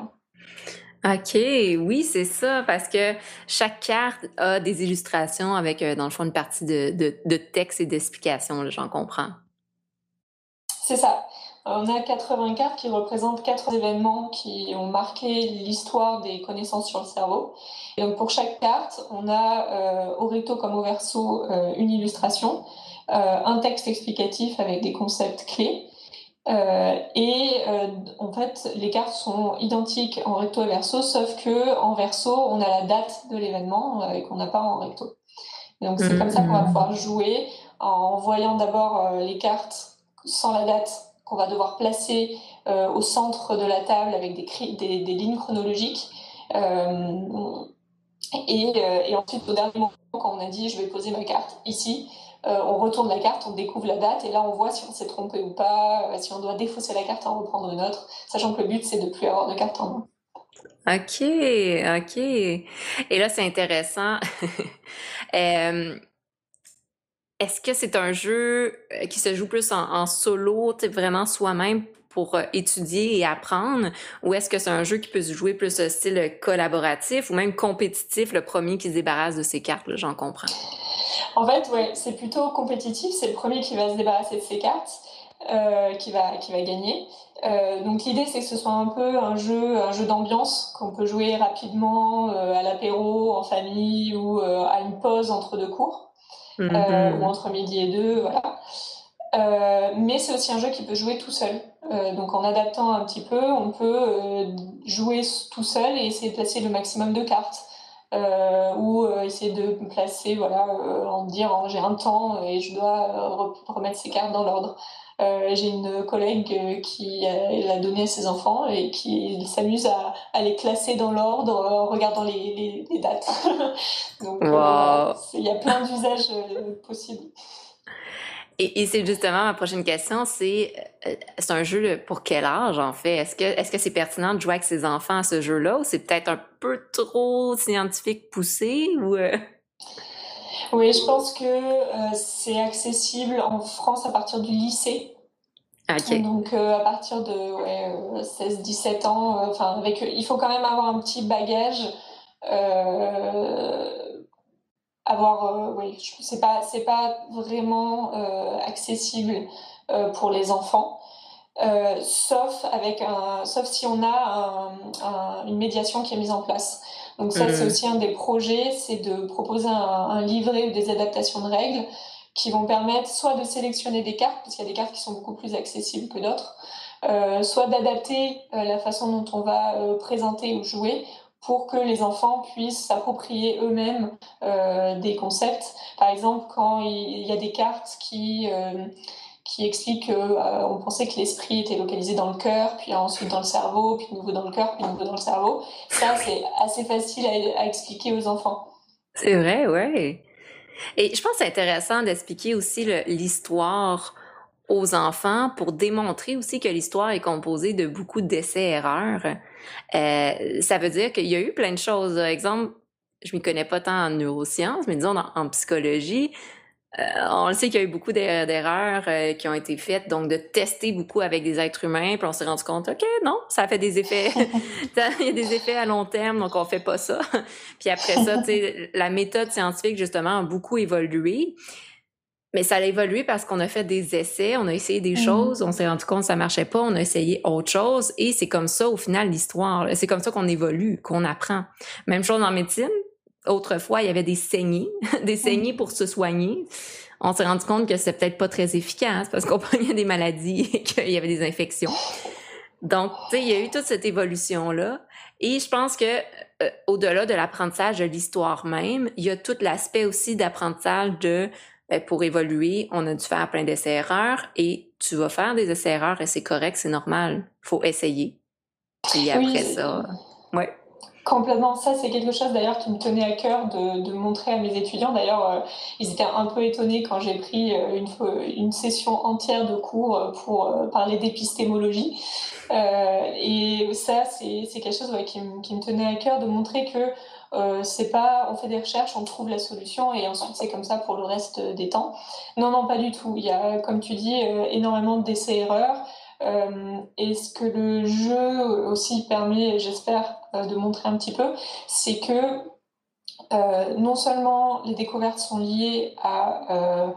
OK, oui, c'est ça, parce que chaque carte a des illustrations avec, dans le fond, une partie de, de, de texte et d'explication, j'en comprends. C'est ça. On a 80 cartes qui représentent quatre événements qui ont marqué l'histoire des connaissances sur le cerveau. Et donc pour chaque carte, on a euh, au recto comme au verso euh, une illustration, euh, un texte explicatif avec des concepts clés. Et en fait, les cartes sont identiques en recto et verso, sauf que en verso, on a la date de l'événement qu'on n'a pas en recto. donc c'est comme ça qu'on va mmh. pouvoir jouer en voyant d'abord les cartes sans la date qu'on va devoir placer euh, au centre de la table avec des, des, des lignes chronologiques. Euh, et, euh, et, ensuite, au dernier moment, quand on a dit je vais poser ma carte ici, on retourne la carte, on découvre la date et là on voit si on s'est trompé ou pas, si on doit défausser la carte en reprendre une autre, sachant que le but c'est de plus avoir de cartes en main. Ok, ok. Et là c'est intéressant. euh, est-ce que c'est un jeu euh, qui se joue plus en, solo, vraiment soi-même pour euh, étudier et apprendre, ou est-ce que c'est un jeu qui peut se jouer plus au style collaboratif ou même compétitif, le premier qui se débarrasse de ses cartes, j'en comprends? En fait, ouais, c'est plutôt compétitif, c'est le premier qui va se débarrasser de ses cartes. Euh, qui va qui va gagner. Euh, donc l'idée c'est que ce soit un peu un jeu un jeu d'ambiance qu'on peut jouer rapidement euh, à l'apéro en famille ou à une pause entre deux cours. Mhm. ou entre midi et deux, voilà. Euh, mais c'est aussi un jeu qui peut jouer tout seul. Euh, donc en adaptant un petit peu, on peut jouer tout seul et essayer de placer le maximum de cartes. ou essayer de placer, voilà, en dire j'ai un temps et je dois remettre ces cartes dans l'ordre. Euh, j'ai une collègue euh, qui l'a donné à ses enfants et qui s'amuse à, à, les classer dans l'ordre en regardant les, les, les dates. Donc euh, il y a plein d'usages possibles. Et, et c'est justement ma prochaine question, c'est c'est un jeu pour quel âge en fait? Est-ce que est-ce que c'est pertinent de jouer avec ses enfants à ce jeu-là ou c'est peut-être un peu trop scientifique poussé ou oui, je pense que euh, c'est accessible en France à partir du lycée. Donc euh, à partir de ouais, 16-17 euh, ans, enfin avec, il faut quand même avoir un petit bagage. Avoir, oui, c'est pas, c'est pas vraiment accessible pour les enfants. sauf avec un, sauf si on a un, une médiation qui est mise en place. Donc ça, c'est aussi un des projets, c'est de proposer un, livret ou des adaptations de règles qui vont permettre soit de sélectionner des cartes, parce qu'il y a des cartes qui sont beaucoup plus accessibles que d'autres, euh, soit d'adapter euh, la façon dont on va euh, présenter ou jouer pour que les enfants puissent s'approprier eux-mêmes des concepts. Par exemple, quand il y a des cartes qui qui explique qu'on pensait que l'esprit était localisé dans le cœur, puis ensuite dans le cerveau, puis nouveau dans le cœur, puis nouveau dans le cerveau. Ça, c'est assez facile à, à expliquer aux enfants. C'est vrai, ouais. Et je pense que c'est intéressant d'expliquer aussi l'histoire aux enfants pour démontrer aussi que l'histoire est composée de beaucoup d'essais-erreurs. Euh, ça veut dire qu'il y a eu plein de choses. Exemple, je m'y connais pas tant en neurosciences, mais disons en psychologie, euh, on le sait qu'il y a eu beaucoup d'erreurs euh, qui ont été faites, donc de tester beaucoup avec des êtres humains, puis on s'est rendu compte, OK, non, ça fait des effets, il y a des effets à long terme, donc on fait pas ça. puis après ça, la méthode scientifique, justement, a beaucoup évolué. Mais ça a évolué parce qu'on a fait des essais, on a essayé des mm. choses, on s'est rendu compte que ça marchait pas, on a essayé autre chose, et c'est comme ça, au final, l'histoire. C'est comme ça qu'on évolue, qu'on apprend. Même chose en médecine, autrefois, il y avait des saignées, des saignées pour se soigner. On s'est rendu compte que c'était peut-être pas très efficace parce qu'on prenait des maladies et qu'il y avait des infections. Donc, tu sais, il y a eu toute cette évolution-là. Et je pense que euh, au-delà de l'apprentissage de l'histoire même, il y a tout l'aspect aussi d'apprentissage de ben, pour évoluer, on a dû faire plein d'essais-erreurs et tu vas faire des essais-erreurs et c'est correct, c'est normal. Faut essayer. Et après ça, ouais. Complètement. Ça, c'est quelque chose d'ailleurs qui me tenait à cœur de, de montrer à mes étudiants. D'ailleurs, euh, ils étaient un peu étonnés quand j'ai pris euh, une, une session entière de cours euh, pour parler d'épistémologie. et ça, c'est quelque chose qui, me, qui, me tenait à cœur de montrer que c'est pas on fait des recherches, on trouve la solution et ensuite c'est comme ça pour le reste des temps. Non, non, pas du tout. Il y a, comme tu dis, énormément d'essais-erreurs. Euh, et ce que le jeu aussi permet, j'espère, euh, de montrer un petit peu, c'est que euh, non seulement les découvertes sont liées à,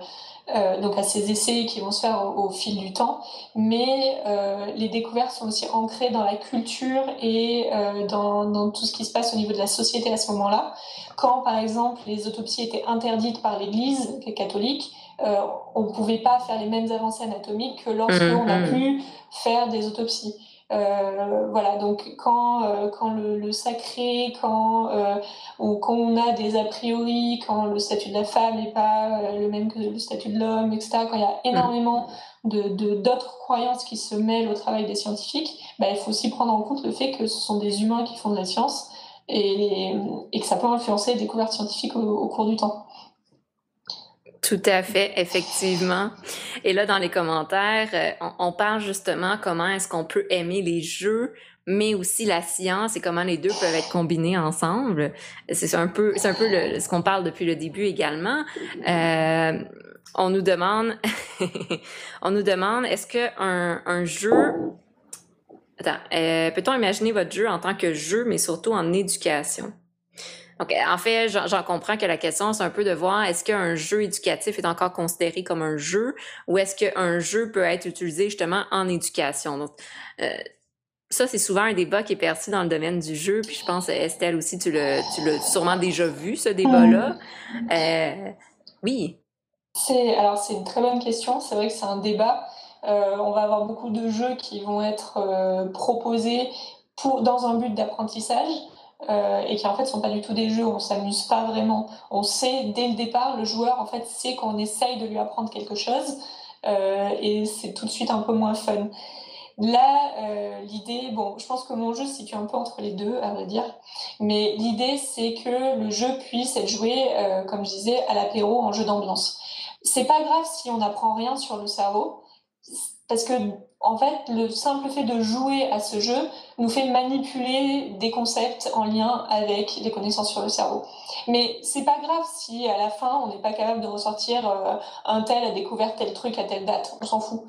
donc à ces essais qui vont se faire au, fil du temps, mais les découvertes sont aussi ancrées dans la culture et dans, dans, tout ce qui se passe au niveau de la société à ce moment-là. Quand, par exemple, les autopsies étaient interdites par l'Église catholique, euh, on ne pouvait pas faire les mêmes avancées anatomiques que lorsqu'on mmh, a mmh. pu faire des autopsies. Euh, voilà, donc quand, euh, quand le, sacré, quand, ou quand on a des a priori, quand le statut de la femme n'est pas le même que le statut de l'homme, etc., quand il y a mmh. énormément de, d'autres croyances qui se mêlent au travail des scientifiques, bah, il faut aussi prendre en compte le fait que ce sont des humains qui font de la science et, et que ça peut influencer les découvertes scientifiques au cours du temps. Tout à fait, effectivement. Et là, dans les commentaires, euh, on, parle justement comment est-ce qu'on peut aimer les jeux, mais aussi la science et comment les deux peuvent être combinés ensemble. C'est un peu, c'est un peu ce qu'on parle depuis le début également. Euh, on nous demande, on nous demande, est-ce que un, jeu Attends, euh, peut-on imaginer votre jeu en tant que jeu, mais surtout en éducation? Donc, en fait, j'en comprends que la question, c'est un peu de voir est-ce qu'un jeu éducatif est encore considéré comme un jeu ou est-ce qu'un jeu peut être utilisé justement en éducation? Donc, euh, ça, c'est souvent un débat qui est perçu dans le domaine du jeu. Puis je pense, Estelle aussi, tu l'as, tu l'as sûrement déjà vu, ce débat-là. Mm. Euh, oui. C'est, alors, c'est une très bonne question. C'est vrai que c'est un débat. Euh, on va avoir beaucoup de jeux qui vont être proposés pour, dans un but d'apprentissage. Euh, et qui en fait sont pas du tout des jeux on s'amuse pas vraiment. On sait dès le départ, le joueur en fait sait qu'on essaye de lui apprendre quelque chose euh, et c'est tout de suite un peu moins fun. Là, euh, l'idée, bon, je pense que mon jeu se situe un peu entre les deux, à vrai dire, mais l'idée c'est que le jeu puisse être joué, comme je disais, à l'apéro en jeu d'ambiance. C'est pas grave si on n'apprend rien sur le cerveau, parce que en fait, le simple fait de jouer à ce jeu nous fait manipuler des concepts en lien avec les connaissances sur le cerveau. Mais c'est pas grave si à la fin on n'est pas capable de ressortir euh, un tel a découvert tel truc à telle date, on s'en fout.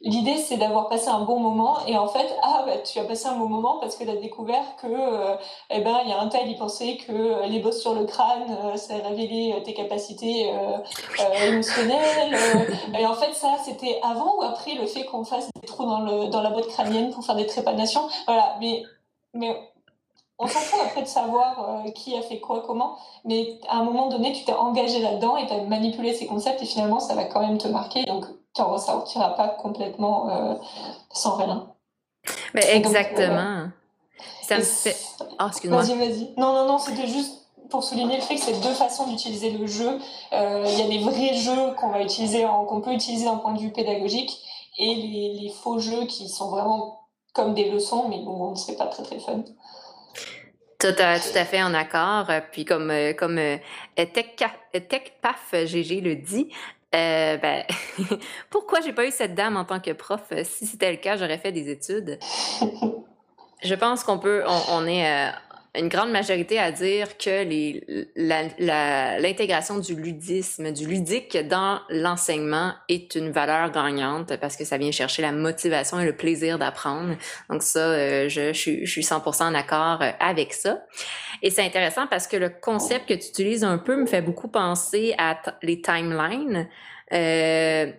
L'idée c'est d'avoir passé un bon moment et en fait ah bah, tu as passé un bon moment parce que tu as découvert que euh, eh ben il y a un tel il pensait que les bosses sur le crâne euh, ça révélait tes capacités émotionnelles et en fait ça c'était avant ou après le fait qu'on fasse des trous dans le dans la boîte crânienne pour faire des trépanations? Voilà, mais mais on s'en fout après de savoir euh, qui a fait quoi, comment, mais à un moment donné, tu t'es engagé là-dedans et tu as manipulé ces concepts et finalement, ça va quand même te marquer. Donc, tu n'en ressortiras pas complètement euh, sans rien. Mais exactement. ça me fait. Oh, excuse-moi. Vas-y, vas-y. Non, non, non, c'était juste pour souligner le fait que c'est deux façons d'utiliser le jeu. Euh, il y a des vrais jeux qu'on va utiliser, qu'on peut utiliser d'un point de vue pédagogique, et les, les, faux jeux qui sont vraiment comme des leçons, mais bon, c'est pas très très fun. Tout à, tout à fait en accord. Puis comme, euh, comme euh, TechPaf GG le dit, euh, ben, pourquoi j'ai pas eu cette dame en tant que prof? Si c'était le cas, j'aurais fait des études. Je pense qu'on peut, on, on est, euh, une grande majorité à dire que l'intégration du ludisme, du ludique dans l'enseignement est une valeur gagnante parce que ça vient chercher la motivation et le plaisir d'apprendre. Donc ça, euh, je, je, suis 100% en accord euh, avec ça. Et c'est intéressant parce que le concept que tu utilises un peu me fait beaucoup penser à les timelines. Euh,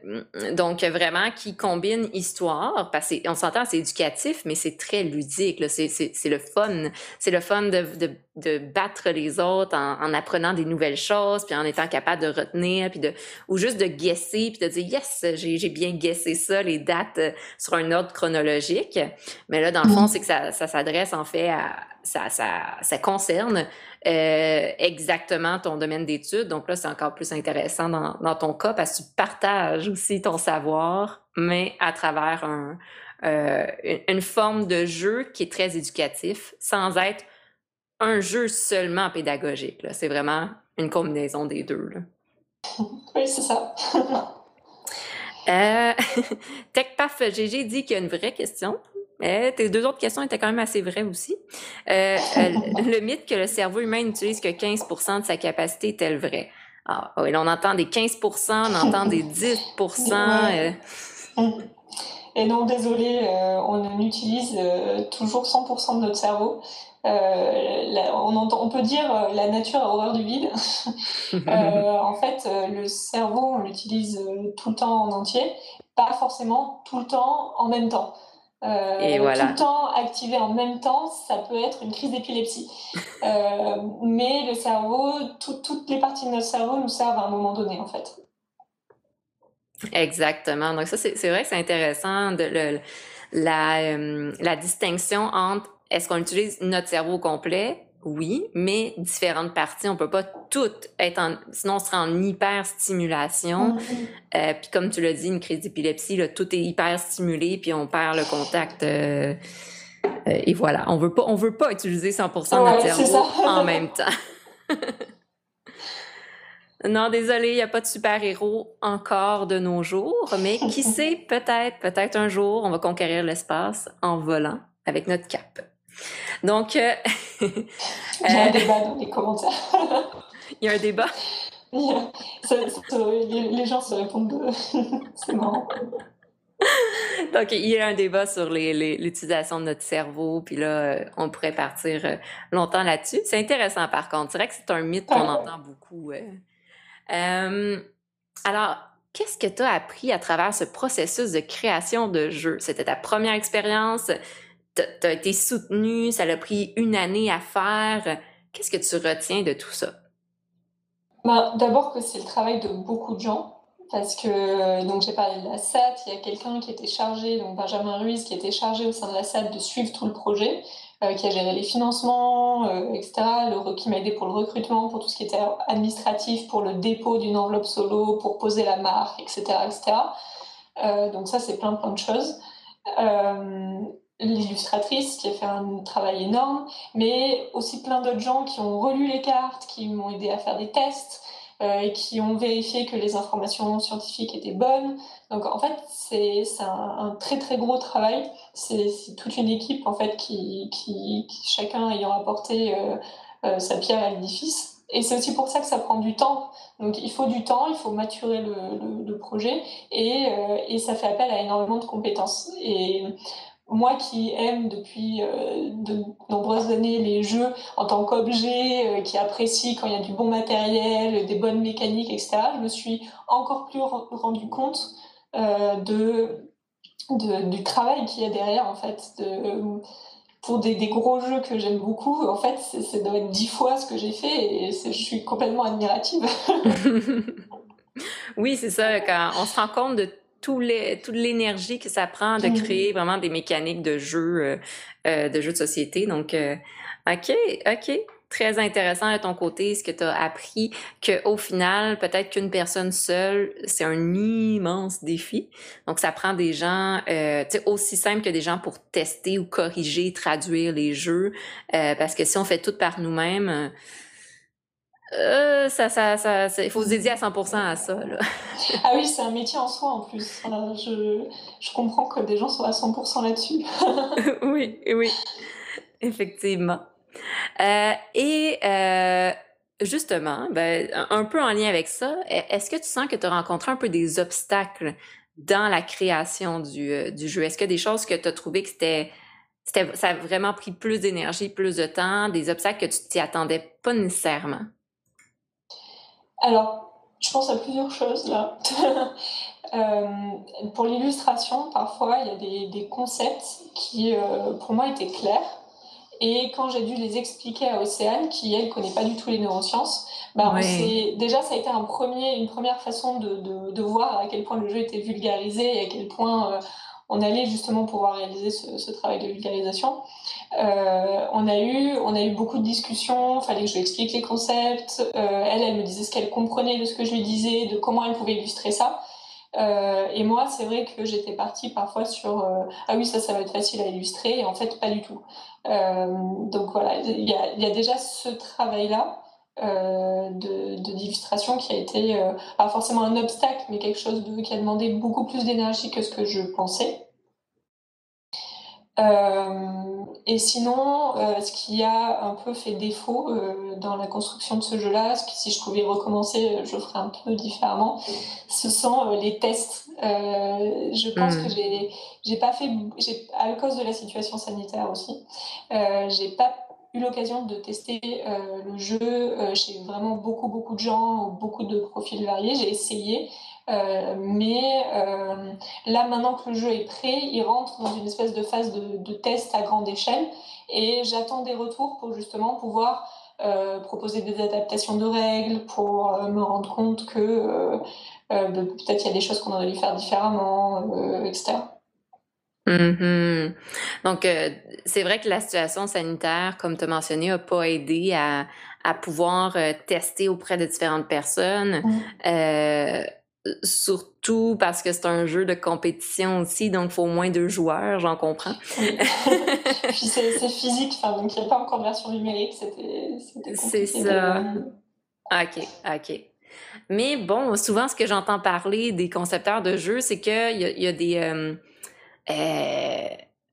donc vraiment qui combine histoire, parce qu'on s'entend, c'est éducatif, mais c'est très ludique. C'est le fun. C'est le fun de, de, de, battre les autres en, en, apprenant des nouvelles choses, puis en étant capable de retenir, puis de ou juste de guesser, puis de dire yes, j'ai bien guessé ça, les dates euh, sur un ordre chronologique. Mais là, dans le fond, c'est que ça, ça s'adresse en fait à ça, ça, ça concerne euh, exactement ton domaine d'études. Donc là, c'est encore plus intéressant dans, dans, ton cas parce que tu partages aussi ton savoir, mais à travers un, euh, une forme de jeu qui est très éducatif, sans être un jeu seulement pédagogique. C'est vraiment une combinaison des deux. Là. Oui, c'est ça. euh, TechPaf GG dit qu'il y a une vraie question. Eh, tes deux autres questions étaient quand même assez vraies aussi. Euh, euh le mythe que le cerveau humain n'utilise que 15 de sa capacité est-elle vrai? Ah, oui, on entend des 15 on entend des 10 euh. Et non, désolé, euh, on utilise toujours 100 de notre cerveau. on, entend, on peut dire la nature a horreur du vide. en fait, le cerveau, on l'utilise tout le temps en entier, pas forcément tout le temps en même temps. Euh, et voilà. Tout le temps activé en même temps, ça peut être une crise d'épilepsie. euh, mais le cerveau, toutes les parties de notre cerveau nous servent à un moment donné, en fait. Exactement. Donc ça, c'est vrai que c'est intéressant de le, la, euh, la distinction entre est-ce qu'on utilise notre cerveau complet oui, mais différentes parties, on peut pas toutes être en, sinon on serait en hyper stimulation. Mm-hmm. Euh, puis comme tu l'as dit, une crise d'épilepsie, tout est hyper stimulé, puis on perd le contact. Euh, euh, et voilà, on veut pas, on veut pas utiliser 100% de notre cerveau en même temps. non, désolé, il n'y a pas de super-héros encore de nos jours, mais qui sait, peut-être, peut-être un jour, on va conquérir l'espace en volant avec notre cape. Donc. Euh, Il y a un débat dans les commentaires. Il y a un débat. les gens se répondent. C'est marrant. Donc, il y a un débat sur l'utilisation de notre cerveau, puis là, euh, on pourrait partir euh, longtemps là-dessus. C'est intéressant, par contre. C'est vrai que c'est un mythe qu'on entend beaucoup. alors, qu'est-ce que tu as appris à travers ce processus de création de jeu? C'était ta première expérience? Tu as été soutenu, ça l'a pris une année à faire. Qu'est-ce que tu retiens de tout ça? Ben, D'abord que c'est le travail de beaucoup de gens. Parce que, donc j'ai parlé de la SAT, il y a quelqu'un qui était chargé, donc Benjamin Ruiz, qui était chargé au sein de la SAT de suivre tout le projet, euh, qui a géré les financements, euh, etc., le, qui m'a aidé pour le recrutement, pour tout ce qui était administratif, pour le dépôt d'une enveloppe solo, pour poser la marque, etc., etc. Euh, donc ça, c'est plein, plein de choses. L'illustratrice qui a fait un travail énorme, mais aussi plein d'autres gens qui ont relu les cartes, qui m'ont aidé à faire des tests, euh, qui ont vérifié que les informations scientifiques étaient bonnes. Donc en fait, c'est un, un, très très gros travail. C'est toute une équipe en fait qui, qui, chacun ayant apporté euh, euh, sa pierre à l'édifice. Et c'est aussi pour ça que ça prend du temps. Donc il faut du temps, il faut maturer le, le, le projet et, euh, et ça fait appel à énormément de compétences. Et moi qui aime depuis euh, de nombreuses années les jeux en tant qu'objet, euh, qui apprécie quand il y a du bon matériel, des bonnes mécaniques, etc., je me suis encore plus rendu compte euh, de, du travail qu'il y a derrière, en fait. Pour des, gros jeux que j'aime beaucoup, en fait, c'est doit être dix fois ce que j'ai fait et je suis complètement admirative. oui, c'est ça, on se rend compte de les, toute l'énergie que ça prend de créer vraiment des mécaniques de jeu, euh, euh, de jeux de société. Donc, euh, OK, OK. très intéressant de ton côté, ce que tu as appris, qu'au final, peut-être qu'une personne seule, c'est un immense défi. Donc, ça prend des gens, euh, aussi simple que des gens pour tester ou corriger, traduire les jeux. Euh, parce que si on fait tout par nous-mêmes, euh, ça, ça, ça, il faut se dédier à 100% à ça. Là. Ah oui, c'est un métier en soi en plus. je, je comprends que des gens soient à 100% là-dessus. oui, oui, effectivement. Euh, et euh, justement, ben, un peu en lien avec ça, e-, est-ce que tu sens que tu as rencontré un peu des obstacles dans la création du, euh, du jeu? Est-ce qu'il y a des choses que tu as trouvé que c'était, ça a vraiment pris plus d'énergie, plus de temps, des obstacles que tu t'y attendais pas nécessairement? Alors, je pense à plusieurs choses là. pour l'illustration, parfois, il y a des, des concepts qui, pour moi, étaient clairs et quand j'ai dû les expliquer à Océane, qui elle connaît pas du tout les neurosciences, bah déjà ça a été un premier, une première façon de, de, de, voir à quel point le jeu était vulgarisé et à quel point euh, on allait justement pouvoir réaliser ce, ce travail de vulgarisation. Euh, on a eu, on a eu beaucoup de discussions. Fallait que je lui explique les concepts. Euh, elle, elle me disait ce qu'elle comprenait de ce que je lui disais, de comment elle pouvait illustrer ça. Euh, et moi, c'est vrai que j'étais partie parfois sur ah oui ça ça va être facile à illustrer et en fait pas du tout. Donc voilà, il y a, y a, déjà ce travail là de d'illustration qui a été pas forcément un obstacle mais quelque chose de, qui a demandé beaucoup plus d'énergie que ce que je pensais. Euh, et sinon, euh, ce qui a un peu fait défaut euh, dans la construction de ce jeu-là, ce que si je pouvais recommencer, je ferais un peu différemment, ce sont les tests. je pense que hmm. j'ai, j'ai pas fait, j'ai, à cause de la situation sanitaire aussi, j'ai pas eu l'occasion de tester le jeu chez vraiment beaucoup beaucoup de gens, beaucoup de profils variés. J'ai essayé, euh, mais euh, là, maintenant que le jeu est prêt, il rentre dans une espèce de phase de, de test à grande échelle et j'attends des retours pour justement pouvoir euh, proposer des adaptations de règles, pour me rendre compte que bah, peut-être il y a des choses qu'on aurait dû faire différemment, etc. Mm-hmm. Donc, c'est vrai que la situation sanitaire, comme tu as mentionné, n'a pas aidé à, à pouvoir tester auprès de différentes personnes. Mm surtout parce que c'est un jeu de compétition aussi, donc il faut au moins deux joueurs, j'en comprends. Puis c'est physique, donc il n'y a pas encore de version numérique, c'était C'est ça. Ok, ok. Mais bon, souvent, ce que j'entends parler des concepteurs de jeux, c'est qu'il y, y, a des... Euh, euh,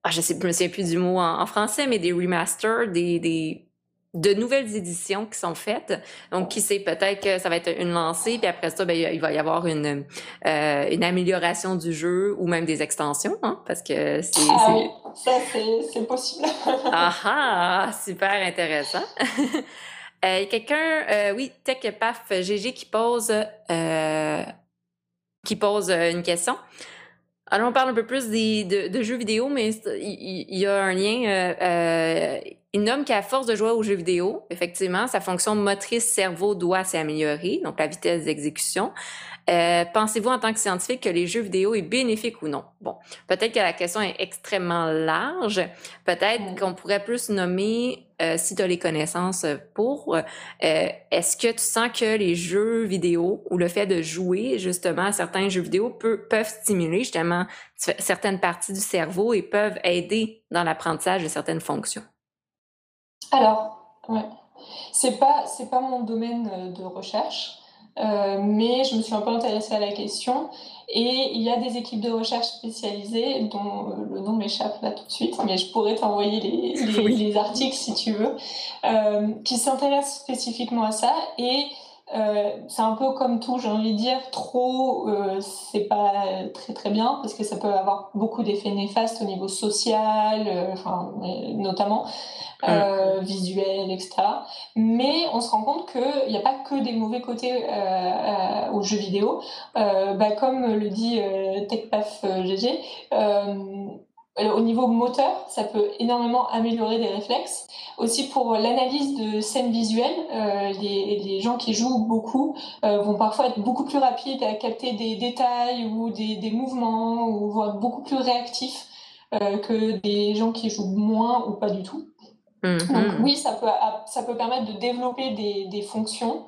ah, je je me souviens plus du mot en, en français, mais des remasters, des, des de nouvelles éditions qui sont faites. Donc, qui sait, peut-être que ça va être une lancée, puis après ça, ben, il va y avoir une, euh, une amélioration du jeu ou même des extensions, hein, parce que c'est... Ah oui, ça, c'est possible. ah ah, super intéressant. euh, Quelqu'un, euh, oui, Tech Paf GG qui pose, euh, qui pose une question. Alors, on parle un peu plus des, de, de jeux vidéo, mais il, y, a un lien. Il nomme qu'à force de jouer aux jeux vidéo, effectivement, sa fonction motrice cerveau doit s'améliorer, donc la vitesse d'exécution. Euh, pensez-vous en tant que scientifique que les jeux vidéo est bénéfique ou non? Bon, peut-être que la question est extrêmement large. Peut-être qu'on pourrait plus nommer, euh, si tu as les connaissances pour, euh, est-ce que tu sens que les jeux vidéo ou le fait de jouer justement à certains jeux vidéo peut, peuvent stimuler justement certaines parties du cerveau et peuvent aider dans l'apprentissage de certaines fonctions? Alors, ouais. C'est pas, c'est pas mon domaine de recherche. Euh, mais je me suis un peu intéressée à la question et il y a des équipes de recherche spécialisées dont euh, le nom m'échappe là tout de suite, mais je pourrais t'envoyer les, les, les, articles si tu veux, euh, qui s'intéressent spécifiquement à ça et euh, c'est un peu comme tout, j'ai envie de dire, trop, euh, c'est pas très très bien parce que ça peut avoir beaucoup d'effets néfastes au niveau social, euh, enfin, notamment euh, visuel, etc. Mais on se rend compte qu'il n'y a pas que des mauvais côtés aux jeux vidéo. bah, comme le dit TechPath GG, au niveau moteur, ça peut énormément améliorer des réflexes. Aussi pour l'analyse de scènes visuelles, euh, les, les, gens qui jouent beaucoup euh, vont parfois être beaucoup plus rapides à capter des détails ou des, des mouvements ou vont être beaucoup plus réactifs euh, que des gens qui jouent moins ou pas du tout. Donc mm-hmm. oui, ça peut, ça peut permettre de développer des, des fonctions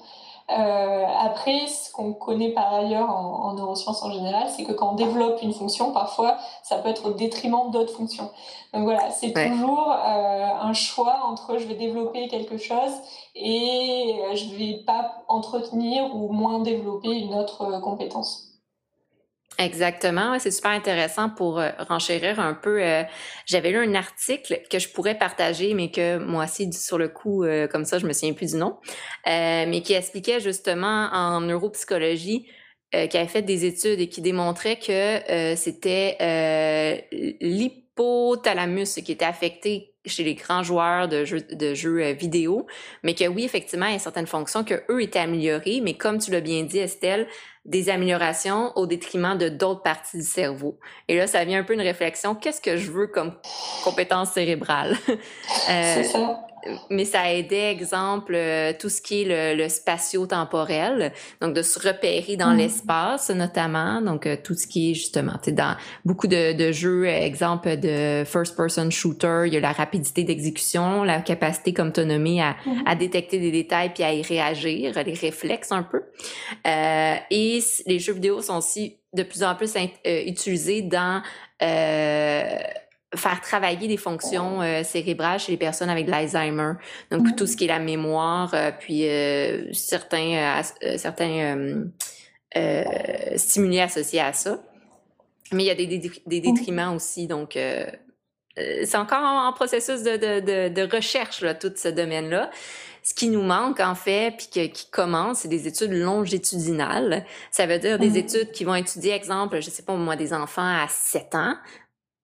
euh, après, ce qu'on connaît par ailleurs en, en, neurosciences en général, c'est que quand on développe une fonction, parfois, ça peut être au détriment d'autres fonctions. Donc voilà, c'est toujours euh, un choix entre je vais développer quelque chose et euh, je vais pas entretenir ou moins développer une autre euh, compétence. Exactement, c'est super intéressant pour euh, renchérir un peu. Euh, j'avais lu un article que je pourrais partager, mais que moi aussi, sur le coup, euh, comme ça, je me souviens plus du nom, mais qui expliquait justement en neuropsychologie qui avait fait des études et qui démontrait que c'était l'hypothalamus qui était affecté chez les grands joueurs de jeux, de jeux vidéo, mais que oui, effectivement, il y a certaines fonctions que eux étaient améliorées, mais comme tu l'as bien dit, Estelle, des améliorations au détriment de d'autres parties du cerveau. Et là, ça vient un peu une réflexion, qu'est-ce que je veux comme compétence cérébrale? euh, C'est ça mais ça aidait, exemple, euh, tout ce qui est le, le spatio-temporel, donc de se repérer dans mm. l'espace notamment, donc euh, tout ce qui est justement, tu sais, dans beaucoup de, de jeux, exemple de first-person shooter, il y a la rapidité d'exécution, la capacité, comme tu as nommé, à, mm. à, détecter des détails puis à y réagir, les réflexes un peu. Euh, et les jeux vidéo sont aussi de plus en plus euh, utilisés dans euh, faire travailler des fonctions euh, cérébrales chez les personnes avec l'Alzheimer. Donc, tout ce qui est la mémoire, euh, puis euh, certains, certains stimuli associés à ça. Mais il y a des, des, des détriments aussi. Donc, c'est encore en, processus de, de, de, recherche, là, tout ce domaine-là. Ce qui nous manque, en fait, puis qui commence, c'est des études longitudinales. Ça veut dire des études qui vont étudier, exemple, je sais pas moi, des enfants à 7 ans,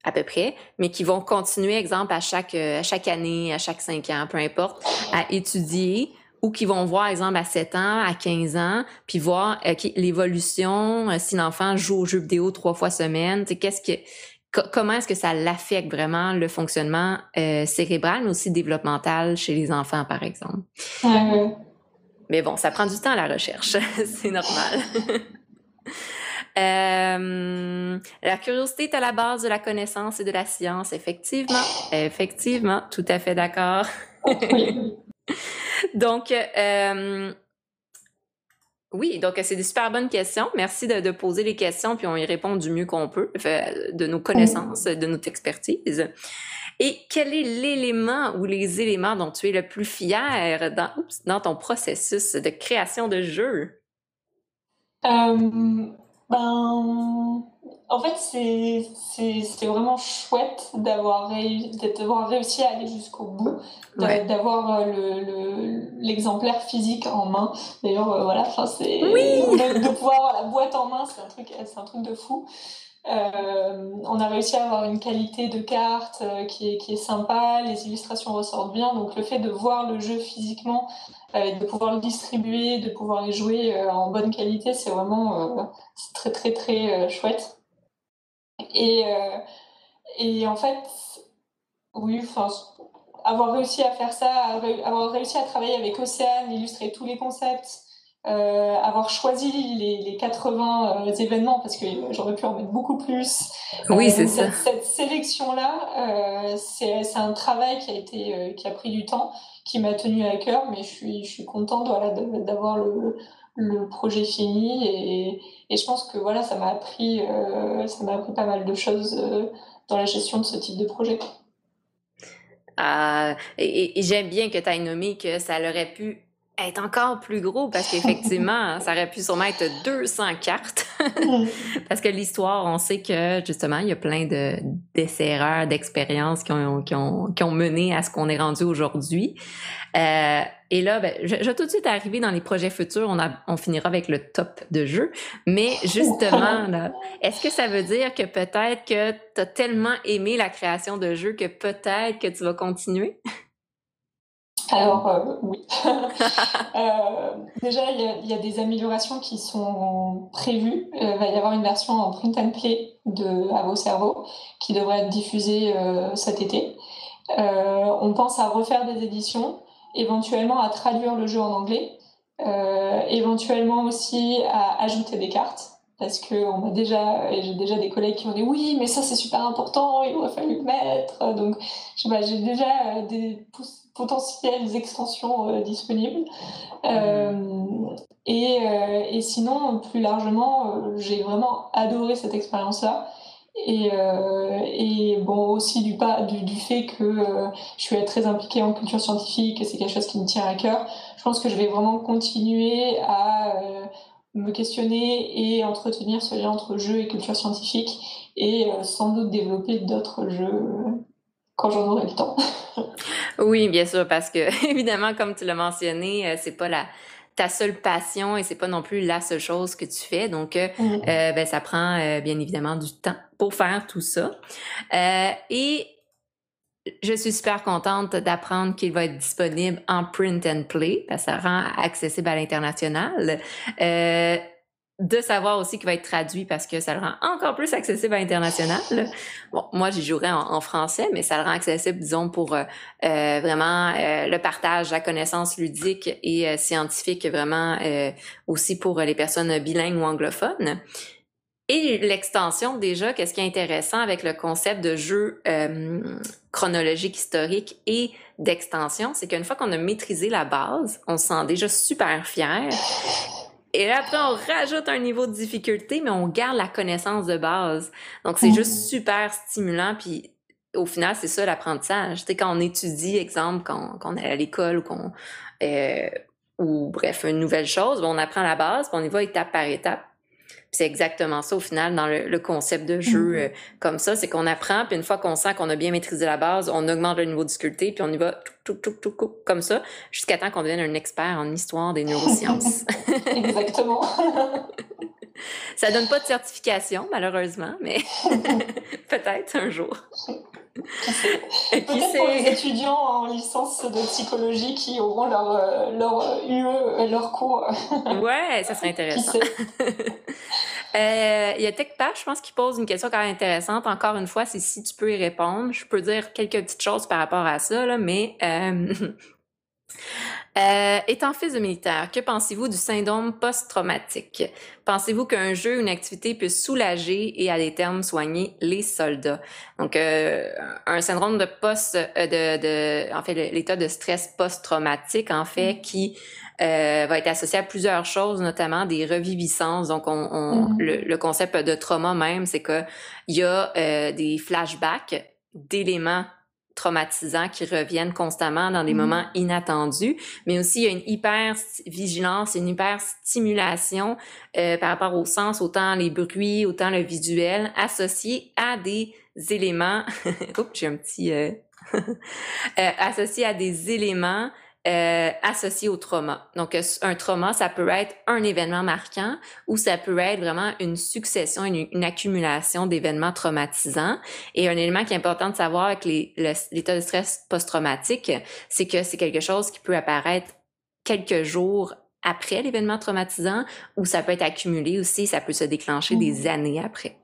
à peu près, mais qui vont continuer, exemple, à chaque, euh, à chaque année, à chaque cinq ans, peu importe, à étudier ou qui vont voir, exemple, à 7 ans, à 15 ans, puis voir l'évolution, euh, si l'enfant joue aux jeux vidéo trois fois semaine, qu'est-ce que, comment est-ce que ça l'affecte vraiment le fonctionnement euh, cérébral, mais aussi développemental chez les enfants, par exemple? Mais bon, ça prend du temps à la recherche, c'est normal. Euh, la curiosité est à la base de la connaissance et de la science, effectivement. Effectivement, tout à fait d'accord. donc, euh, oui, donc c'est des super bonnes questions. Merci de, poser les questions, puis on y répond du mieux qu'on peut, de nos connaissances, de notre expertise. Et quel est l'élément ou les éléments dont tu es le plus fier dans, dans ton processus de création de jeu? Euh, ben, en fait, c'est vraiment chouette d'avoir réussi à aller jusqu'au bout, d'avoir euh, l'exemplaire le, physique en main. D'ailleurs, euh, voilà, c'est de, pouvoir avoir la boîte en main, c'est un truc, c'est un truc de fou. Euh, on a réussi à avoir une qualité de carte qui, est, qui est sympa, les illustrations ressortent bien, donc le fait de voir le jeu physiquement, de pouvoir le distribuer, de pouvoir les jouer en bonne qualité, c'est vraiment c'est très très très euh, chouette. Et, euh, et en fait, oui, enfin, avoir réussi à faire ça, avoir réussi à travailler avec Océane, illustrer tous les concepts, euh, avoir choisi les, les 80 événements parce que j'aurais pu en mettre beaucoup plus. Oui, c'est ça. Cette, sélection-là, c'est un travail qui a été, qui a pris du temps, qui m'a tenu à cœur, mais je suis, je suis contente voilà, d'avoir le, le projet fini et, et, je pense que voilà ça m'a appris euh, appris pas mal de choses euh, dans la gestion de ce type de projet. Ah, et, et j'aime bien que tu aies nommé que ça aurait pu être encore plus gros parce qu'effectivement, ça aurait pu sûrement être 200 cartes. parce que l'histoire, on sait que justement, il y a plein de d'essais d'expériences qui ont, qui, ont, qui ont mené à ce qu'on est rendu aujourd'hui. Euh, et là, ben, je, je, vais tout de suite arriver dans les projets futurs. On, a, on finira avec le top de jeu. Mais justement, là, est-ce que ça veut dire que peut-être que tu as tellement aimé la création de jeux que peut-être que tu vas continuer? Alors euh, oui. euh, déjà, il y, a des améliorations qui sont prévues. Il va y avoir une version en print and play de À vos cerveaux qui devrait être diffusée euh, cet été. Euh, on pense à refaire des éditions, éventuellement à traduire le jeu en anglais, éventuellement aussi à ajouter des cartes. parce que on m'a déjà, j'ai déjà des collègues qui m'ont dit oui, mais ça c'est super important, il aurait fallu le mettre. Donc, j'ai déjà des potentielles extensions disponibles. Et, et, sinon, plus largement, j'ai vraiment adoré cette expérience-là. Et, euh, et, bon aussi du, pas, du, du fait que euh, je suis très impliquée en culture scientifique et c'est quelque chose qui me tient à cœur. Je pense que je vais vraiment continuer à euh, me questionner et entretenir ce lien entre jeu et culture scientifique et sans doute développer d'autres jeux quand j'en aurai le temps. oui, bien sûr, parce que évidemment, comme tu l'as mentionné, c'est pas la ta seule passion et c'est pas non plus la seule chose que tu fais. Donc, euh, mm. euh, ben, ça prend euh, bien évidemment du temps pour faire tout ça. et je suis super contente d'apprendre qu'il va être disponible en print and play parce que ça rend accessible à l'international de savoir aussi qu'il va être traduit parce que ça le rend encore plus accessible à l'international. Bon, moi, j'y jouerais en, français, mais ça le rend accessible, disons, pour euh, euh vraiment euh, le partage, la connaissance ludique et scientifique, vraiment aussi pour les personnes bilingues ou anglophones. Et l'extension, déjà, qu'est-ce qui est intéressant avec le concept de jeu chronologique historique et d'extension, c'est qu'une fois qu'on a maîtrisé la base, on se sent déjà super fier et là, après, on rajoute un niveau de difficulté, mais on garde la connaissance de base. Donc, c'est juste mm. super stimulant. Puis, au final, c'est ça l'apprentissage. Tu sais, quand on étudie, exemple, quand, quand on est à l'école ou qu'on... Euh, ou bref, une nouvelle chose, on apprend la base, puis on y va étape par étape c'est exactement ça au final dans le, concept de jeu mm-hmm. euh, comme ça, c'est qu'on apprend, puis une fois qu'on sent qu'on a bien maîtrisé la base, on augmente le niveau de difficulté, puis on y va tout, tout, tout, tout, comme ça, jusqu'à temps qu'on devienne un expert en histoire des neurosciences. exactement. ça donne pas de certification, malheureusement, mais peut-être un jour. Peut-être pour les étudiants en licence de psychologie qui auront leur, euh, leur UE, euh, leur cours. ouais, ça serait intéressant. Euh, il y a TechPath, je pense, qui pose une question quand même intéressante. Encore une fois, c'est si tu peux y répondre. Je peux dire quelques petites choses par rapport à ça, là, mais Euh, étant fils de militaire, que pensez-vous du syndrome post-traumatique? Pensez-vous qu'un jeu une activité peut soulager et à des termes soigner les soldats? Donc, euh, un syndrome de post, euh, de, de, en fait, l'état de stress post-traumatique, en fait, mm. qui euh, va être associé à plusieurs choses, notamment des reviviscences. Donc, on, on mm. le, le, concept de trauma même, c'est que il y a euh, des flashbacks d'éléments traumatisants qui reviennent constamment dans des mm-hmm. moments inattendus, mais aussi il y a une hyper vigilance, une hyper stimulation euh, par rapport au sens, autant les bruits, autant le visuel, associés à des éléments. Oups, j'ai un petit euh... euh, associés à des éléments euh, associé au trauma. Donc, euh, un trauma, ça peut être un événement marquant ou ça peut être vraiment une succession, une, accumulation d'événements traumatisants. Et un élément qui est important de savoir avec l'état de stress post-traumatique, c'est que c'est quelque chose qui peut apparaître quelques jours après l'événement traumatisant ou ça peut être accumulé aussi, ça peut se déclencher des mmh. années après.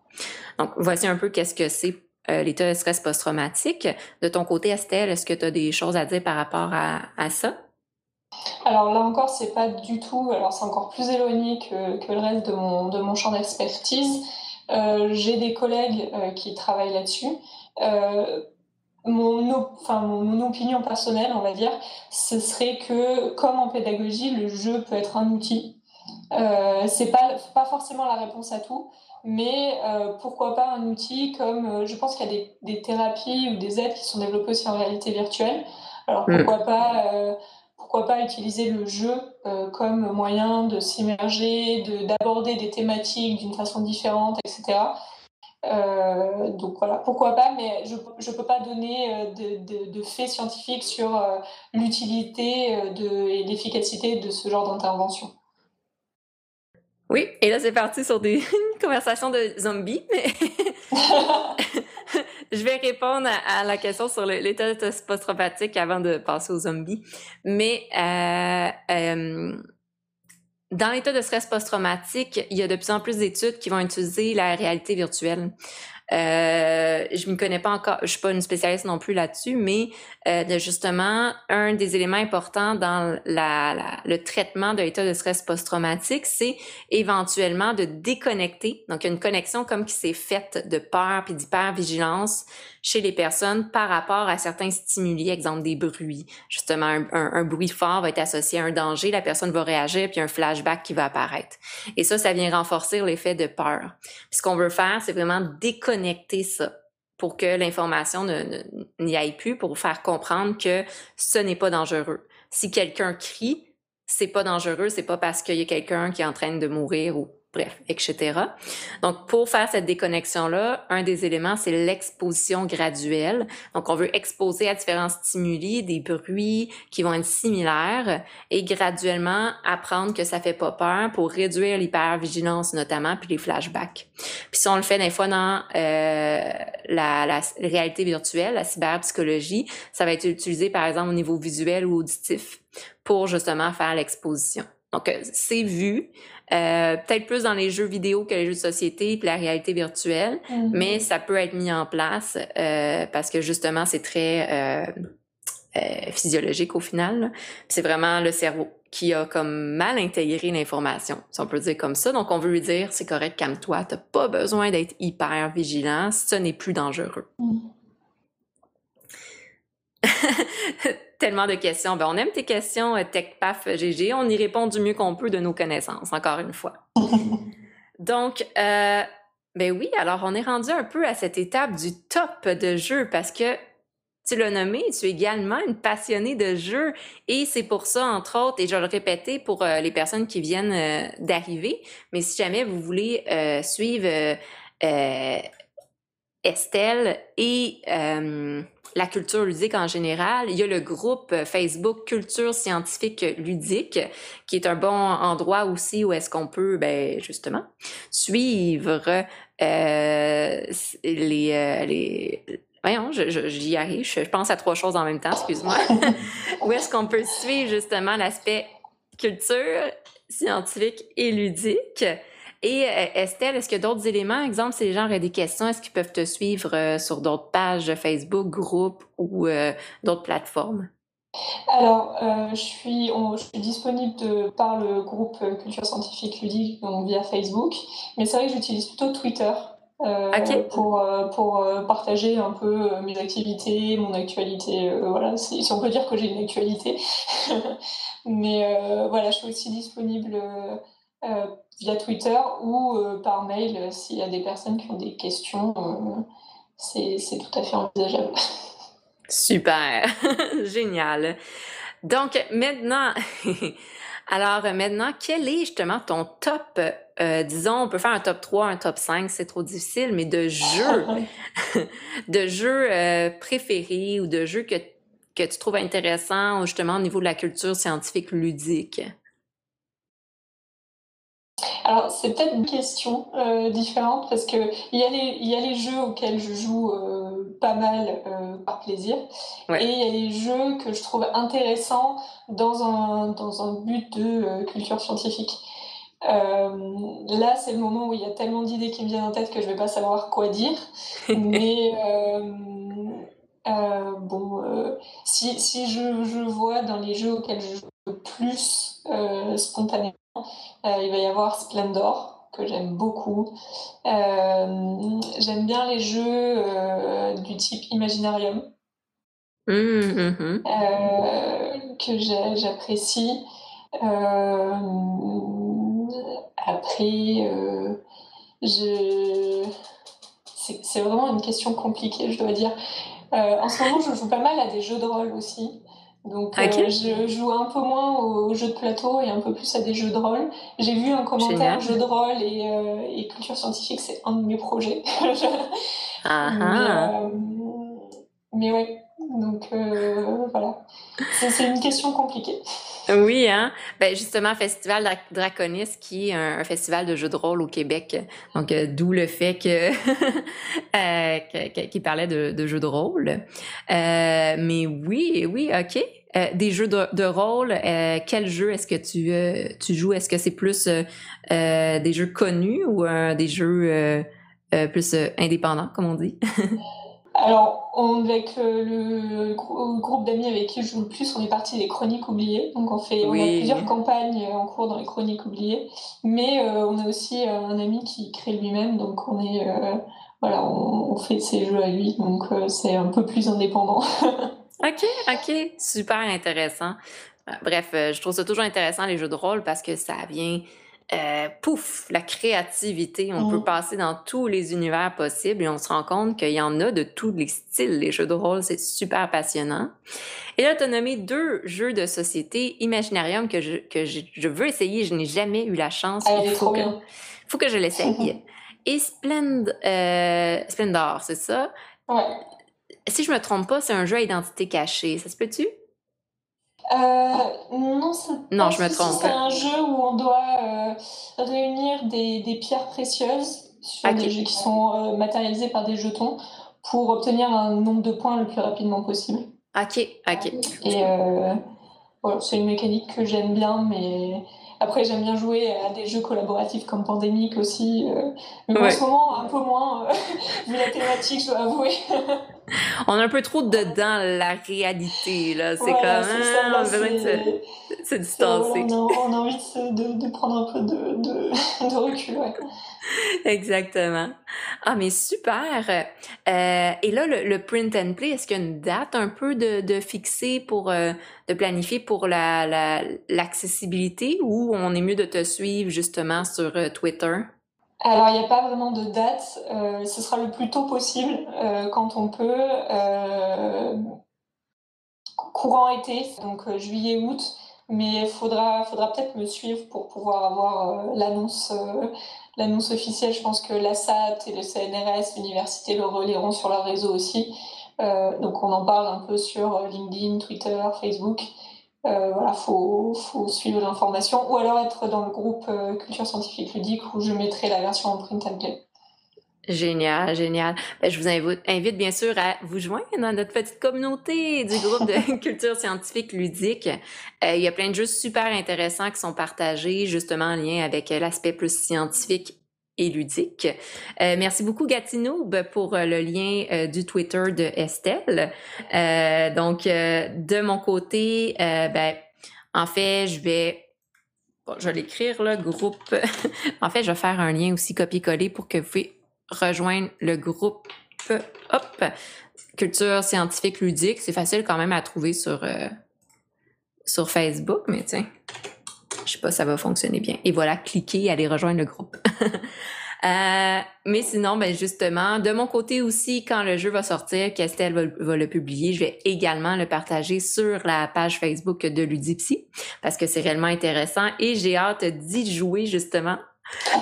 Donc, voici un peu qu'est-ce que c'est euh, l'état de stress post-traumatique. De ton côté, Estelle, est-ce que tu as des choses à dire par rapport à, ça? Alors là encore, c'est pas du tout, alors c'est encore plus éloigné que, que, le reste de mon, de mon champ d'expertise. Euh, J'ai des collègues euh, qui travaillent là-dessus. Euh, mon, enfin, mon, opinion personnelle, on va dire, ce serait que, comme en pédagogie, le jeu peut être un outil. Euh, c'est pas, pas forcément la réponse à tout, mais euh, pourquoi pas un outil comme, euh, je pense qu'il y a des, des, thérapies ou des aides qui sont développées aussi en réalité virtuelle. Alors mm. pourquoi pas, euh, pourquoi pas utiliser le jeu comme moyen de s'immerger, d'aborder des thématiques d'une façon différente, etc. donc voilà, pourquoi pas, mais je ne peux pas donner de, de, de, faits scientifiques sur l'utilité et l'efficacité de ce genre d'intervention. Oui, et là c'est parti sur des conversations de zombies, mais je vais répondre à, la question sur l'état post-traumatique avant de passer aux zombies. Mais euh, euh, dans l'état de stress post-traumatique, il y a de plus en plus d'études qui vont utiliser la réalité virtuelle. Euh, je m'y connais pas encore, je suis pas une spécialiste non plus là-dessus, mais euh, justement, un des éléments importants dans la, le traitement de l'état de stress post-traumatique, c'est éventuellement de déconnecter. Donc, une connexion comme qui s'est faite de peur puis d'hypervigilance chez les personnes par rapport à certains stimuli, exemple des bruits. Justement, un, un, bruit fort va être associé à un danger, la personne va réagir, puis un flashback qui va apparaître. Et ça, ça vient renforcer l'effet de peur. Puis ce qu'on veut faire, c'est vraiment déconnecter ça pour que l'information n'y aille plus, pour faire comprendre que ce n'est pas dangereux. Si quelqu'un crie, c'est pas dangereux, c'est pas parce qu'il y a quelqu'un qui est en train de mourir ou bref, etc. Donc, pour faire cette déconnexion-là, un des éléments, c'est l'exposition graduelle. Donc, on veut exposer à différents stimuli, des bruits qui vont être similaires et graduellement apprendre que ça fait pas peur pour réduire l'hypervigilance notamment, puis les flashbacks. Puis si on le fait des fois dans euh, la, la réalité virtuelle, la cyberpsychologie, ça va être utilisé par exemple au niveau visuel ou auditif pour justement faire l'exposition. Donc, euh, c'est vu, euh, peut-être plus dans les jeux vidéo que les jeux de société et la réalité virtuelle, mm-hmm. mais ça peut être mis en place euh, parce que justement, c'est très euh, physiologique au final. C'est vraiment le cerveau qui a comme mal intégré l'information, si on peut dire comme ça. Donc, on veut lui dire, c'est correct, calme-toi, t'as pas besoin d'être hyper vigilant, ce n'est plus dangereux. Mm. tellement de questions. Ben, on aime tes questions, euh, TechPaf GG. On y répond du mieux qu'on peut de nos connaissances, encore une fois. Donc, euh, ben oui, alors on est rendu un peu à cette étape du top de jeu parce que tu l'as nommé, tu es également une passionnée de jeu et c'est pour ça, entre autres, et je vais le répéter pour euh, les personnes qui viennent euh, d'arriver, mais si jamais vous voulez suivre Estelle et la culture ludique en général. Il y a le groupe Facebook Culture scientifique ludique, qui est un bon endroit aussi où est-ce qu'on peut, ben, justement, suivre euh, les, euh, les Voyons, j'y arrive. Je pense à trois choses en même temps, excuse-moi. où est-ce qu'on peut suivre justement l'aspect culture, scientifique et ludique? Et euh, Estelle, est-ce qu'il y a d'autres éléments? Exemple, si les gens auraient des questions, est-ce qu'ils peuvent te suivre euh, sur d'autres pages Facebook, groupes ou euh, d'autres plateformes? Alors, je, suis, je, suis, disponible de, par le groupe Culture Scientifique Ludique, donc via Facebook, mais c'est vrai que j'utilise plutôt Twitter pour, pour partager un peu mes activités, mon actualité. voilà, si on peut dire que j'ai une actualité. mais voilà, je suis aussi disponible via Twitter ou euh, par mail euh, s'il y a des personnes qui ont des questions. Euh, c'est tout à fait envisageable. Super, génial. Donc maintenant, alors maintenant, quel est justement ton top, disons, on peut faire un top 3, un top 5, c'est trop difficile, mais de jeux, de jeux préférés ou de jeux que, que tu trouves intéressants justement au niveau de la culture scientifique ludique? Alors, c'est peut-être une question euh, différente parce que il y, a les, y a les jeux auxquels je joue euh, pas mal euh, par plaisir et il y a les jeux que je trouve intéressants dans un, dans un but de culture scientifique. là, c'est le moment où il y a tellement d'idées qui me viennent en tête que je vais pas savoir quoi dire. Mais bon, si, si je, je vois dans les jeux auxquels je joue le plus spontanément, il va y avoir Splendor, que j'aime beaucoup. Euh, j'aime bien les jeux euh, du type Imaginarium. Mmh, mmh, mmh. que j'apprécie. après, je... c'est vraiment une question compliquée, je dois dire. en ce moment, je joue pas mal à des jeux de rôle aussi. Donc euh, je joue un peu moins aux jeux de plateau et un peu plus à des jeux de rôle. J'ai vu un commentaire jeux de rôle et, euh, et culture scientifique, c'est un de mes projets. ah mais, ah. Euh, mais ouais, donc voilà. C'est une question compliquée. Oui, hein. Ben justement, Festival Draconis, qui est un, festival de jeux de rôle au Québec. Donc, d'où le fait que qu'il parlait de, jeux de rôle. mais oui, oui, ok. Euh, des jeux de, rôle, euh, quel jeu est-ce que tu, euh, tu joues? Est-ce que c'est plus des jeux connus ou des jeux plus indépendant, comme on dit? Alors, avec le, groupe d'amis avec qui je joue le plus, on est parti des Chroniques oubliées. Donc, on fait, on a plusieurs campagnes en cours dans les Chroniques oubliées. Mais on a aussi un ami qui crée lui-même. Donc, on est, voilà, on, fait ses jeux à lui. Donc, c'est un peu plus indépendant. ok, ok, super intéressant. Bref, je trouve ça toujours intéressant les jeux de rôle parce que ça vient euh, pouf, la créativité. On peut mm. passer dans tous les univers possibles et on se rend compte qu'il y en a de tous les styles. Les jeux de rôle, c'est super passionnant. Et là, tu as nommé deux jeux de société, Imaginarium, que je, que je, veux essayer. Je n'ai jamais eu la chance. Ah, il faut, que, faut que je l'essaye. et Splend, euh, Splendor, c'est ça? Ouais. Si je me trompe pas, c'est un jeu à identité cachée. Ça se peut-tu? Euh, non, non je me trompe. C'est un jeu où on doit euh, réunir des, des, pierres précieuses sur des jeux qui sont euh, matérialisés par des jetons pour obtenir un nombre de points le plus rapidement possible. Ok, ok. Et voilà, c'est une mécanique que j'aime bien, mais après j'aime bien jouer à des jeux collaboratifs comme Pandémique aussi. mais en ce moment, un peu moins, vu la thématique, je dois avouer. on a un peu trop dedans la réalité, là. C'est comme, hein, on a besoin de se, distancer. on, a, envie de, prendre un peu de, de, recul, ouais. Exactement. Ah, mais super. Euh, et là, le, print and play, est-ce qu'il y a une date un peu de, fixer pour, euh, de planifier pour la, l'accessibilité ou on est mieux de te suivre justement sur euh, Twitter? Alors, il n'y a pas vraiment de date. Ce sera le plus tôt possible quand on peut. Courant été, donc juillet, août. Mais il faudra, faudra peut-être me suivre pour pouvoir avoir l'annonce, l'annonce officielle. Je pense que l'ASAT et le CNRS, l'université le relieront sur leur réseau aussi. donc on en parle un peu sur LinkedIn, Twitter, Facebook. Euh, voilà, faut, faut suivre l'information ou alors être dans le groupe euh, culture scientifique ludique où je mettrai la version en print and play. Génial, génial. Ben, je vous invite, bien sûr à vous joindre dans notre petite communauté du groupe de culture scientifique ludique. Euh, il y a plein de jeux super intéressants qui sont partagés justement en lien avec l'aspect plus scientifique et ludique. Euh, merci beaucoup Gatineau pour euh, le lien euh, du Twitter de Estelle. donc de mon côté, ben en fait je vais je vais l'écrire le groupe. en fait je vais faire un lien aussi copier-coller pour que vous puissiez rejoindre le groupe. Hop, culture scientifique ludique. C'est facile quand même à trouver sur sur Facebook, mais tiens. Je sais pas, ça va fonctionner bien. Et voilà, cliquez, allez rejoindre le groupe. Euh, mais sinon, ben justement, de mon côté aussi, quand le jeu va sortir, qu'Estelle va, le publier, je vais également le partager sur la page Facebook de Ludipsy parce que c'est réellement intéressant et j'ai hâte d'y jouer justement.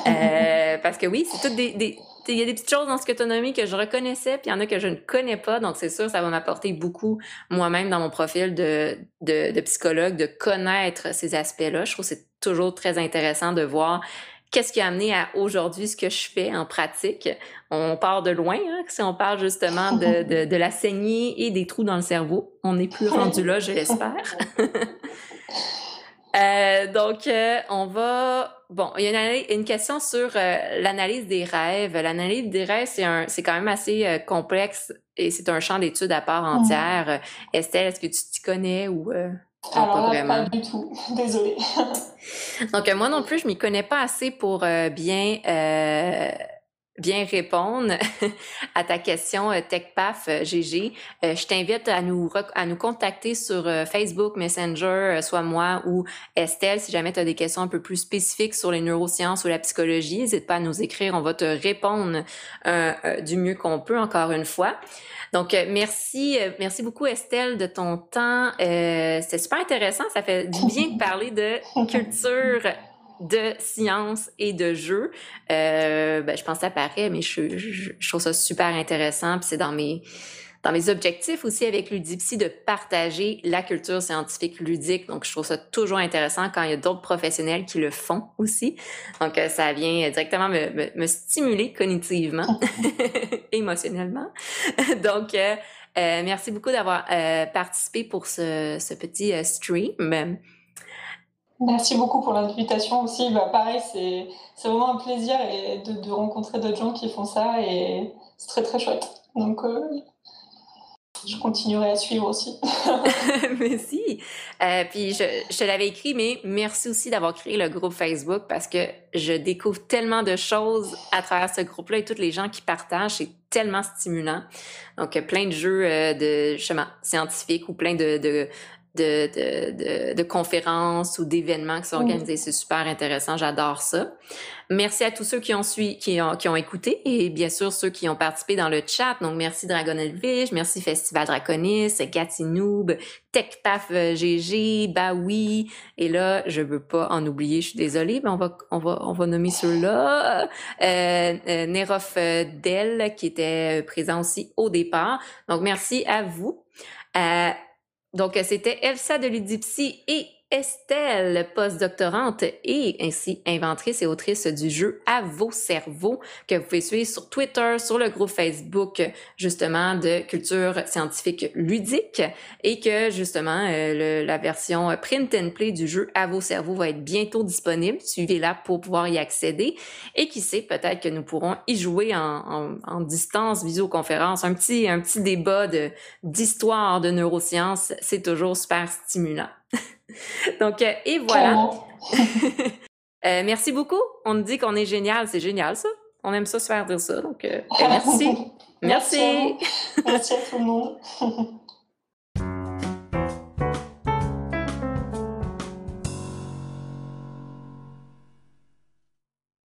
Euh, parce que oui, c'est toutes des il y a des petites choses dans ce que tu as nommé que je reconnaissais, puis il y en a que je ne connais pas. Donc, c'est sûr, ça va m'apporter beaucoup moi-même dans mon profil de, de, de, psychologue, de connaître ces aspects-là. Je trouve que c'est toujours très intéressant de voir qu'est-ce qui a amené à aujourd'hui ce que je fais en pratique. On part de loin, hein, si on parle justement de, de, de, la saignée et des trous dans le cerveau. On n'est plus rendu là, je l'espère. euh, donc, euh, on va... Bon, il y a une, une question sur euh, l'analyse des rêves. L'analyse des rêves, c'est, un, c'est quand même assez euh, complexe et c'est un champ d'études à part entière. Estelle, est-ce que tu t'y connais ou... Alors pas, pas du tout, désolée. Donc moi non plus, je m'y connais pas assez pour euh, bien euh, bien répondre à ta question euh, TechPaf GG. je t'invite à nous à nous contacter sur Facebook Messenger, soit moi ou Estelle, si jamais tu as des questions un peu plus spécifiques sur les neurosciences ou la psychologie, n'hésite pas à nous écrire, on va te répondre du mieux qu'on peut encore une fois. Donc, euh, merci, euh, merci beaucoup Estelle de ton temps. Euh, C'était super intéressant. Ça fait du bien de parler de culture de science et de jeu. Euh, ben, je pense que ça paraît, mais je, je, je trouve ça super intéressant. Puis c'est dans mes dans mes objectifs aussi avec Ludipsy de partager la culture scientifique ludique. Donc, je trouve ça toujours intéressant quand il y a d'autres professionnels qui le font aussi. Donc, euh, ça vient directement me, me, stimuler cognitivement, émotionnellement. Donc, euh, euh, merci beaucoup d'avoir participé pour ce, ce petit stream. Merci beaucoup pour l'invitation aussi. Bah, pareil, c'est vraiment un plaisir et de, rencontrer d'autres gens qui font ça et c'est très très chouette. Donc, je continuerai à suivre aussi. merci. Euh, puis je, l'avais écrit, mais merci aussi d'avoir créé le groupe Facebook parce que je découvre tellement de choses à travers ce groupe-là et tous les gens qui partagent. C'est tellement stimulant. Donc, plein de jeux euh, de chemin scientifiques ou plein de, de, de, de, conférences ou d'événements qui sont organisés. C'est super intéressant. J'adore ça. Merci à tous ceux qui ont, suivi, qui, ont, qui ont écouté et bien sûr ceux qui ont participé dans le chat. Donc, merci Dragon Elvish, merci Festival Draconis, Gatinoob, TechPaf GG, Baoui. Et là, je veux pas en oublier, je suis désolée, mais on va, on va, on va nommer ceux-là. Euh, euh, Nerof Del, qui était présent aussi au départ. Donc, merci à vous. Euh, donc, c'était Elsa de Ludipsy et Estelle, postdoctorante et ainsi inventrice et autrice du jeu À vos cerveaux, que vous pouvez suivre sur Twitter, sur le groupe Facebook, justement, de culture scientifique ludique et que, justement, euh, la version print and play du jeu À vos cerveaux va être bientôt disponible. Suivez-la pour pouvoir y accéder. Et qui sait, peut-être que nous pourrons y jouer en, distance, visioconférence, un petit, un petit débat de, d'histoire de neurosciences. C'est toujours super stimulant. Donc, euh, et voilà. Euh, merci beaucoup. On dit qu'on est génial. C'est génial, ça. On aime ça se faire dire ça. Donc, euh, ben, merci. merci. merci à tout le monde.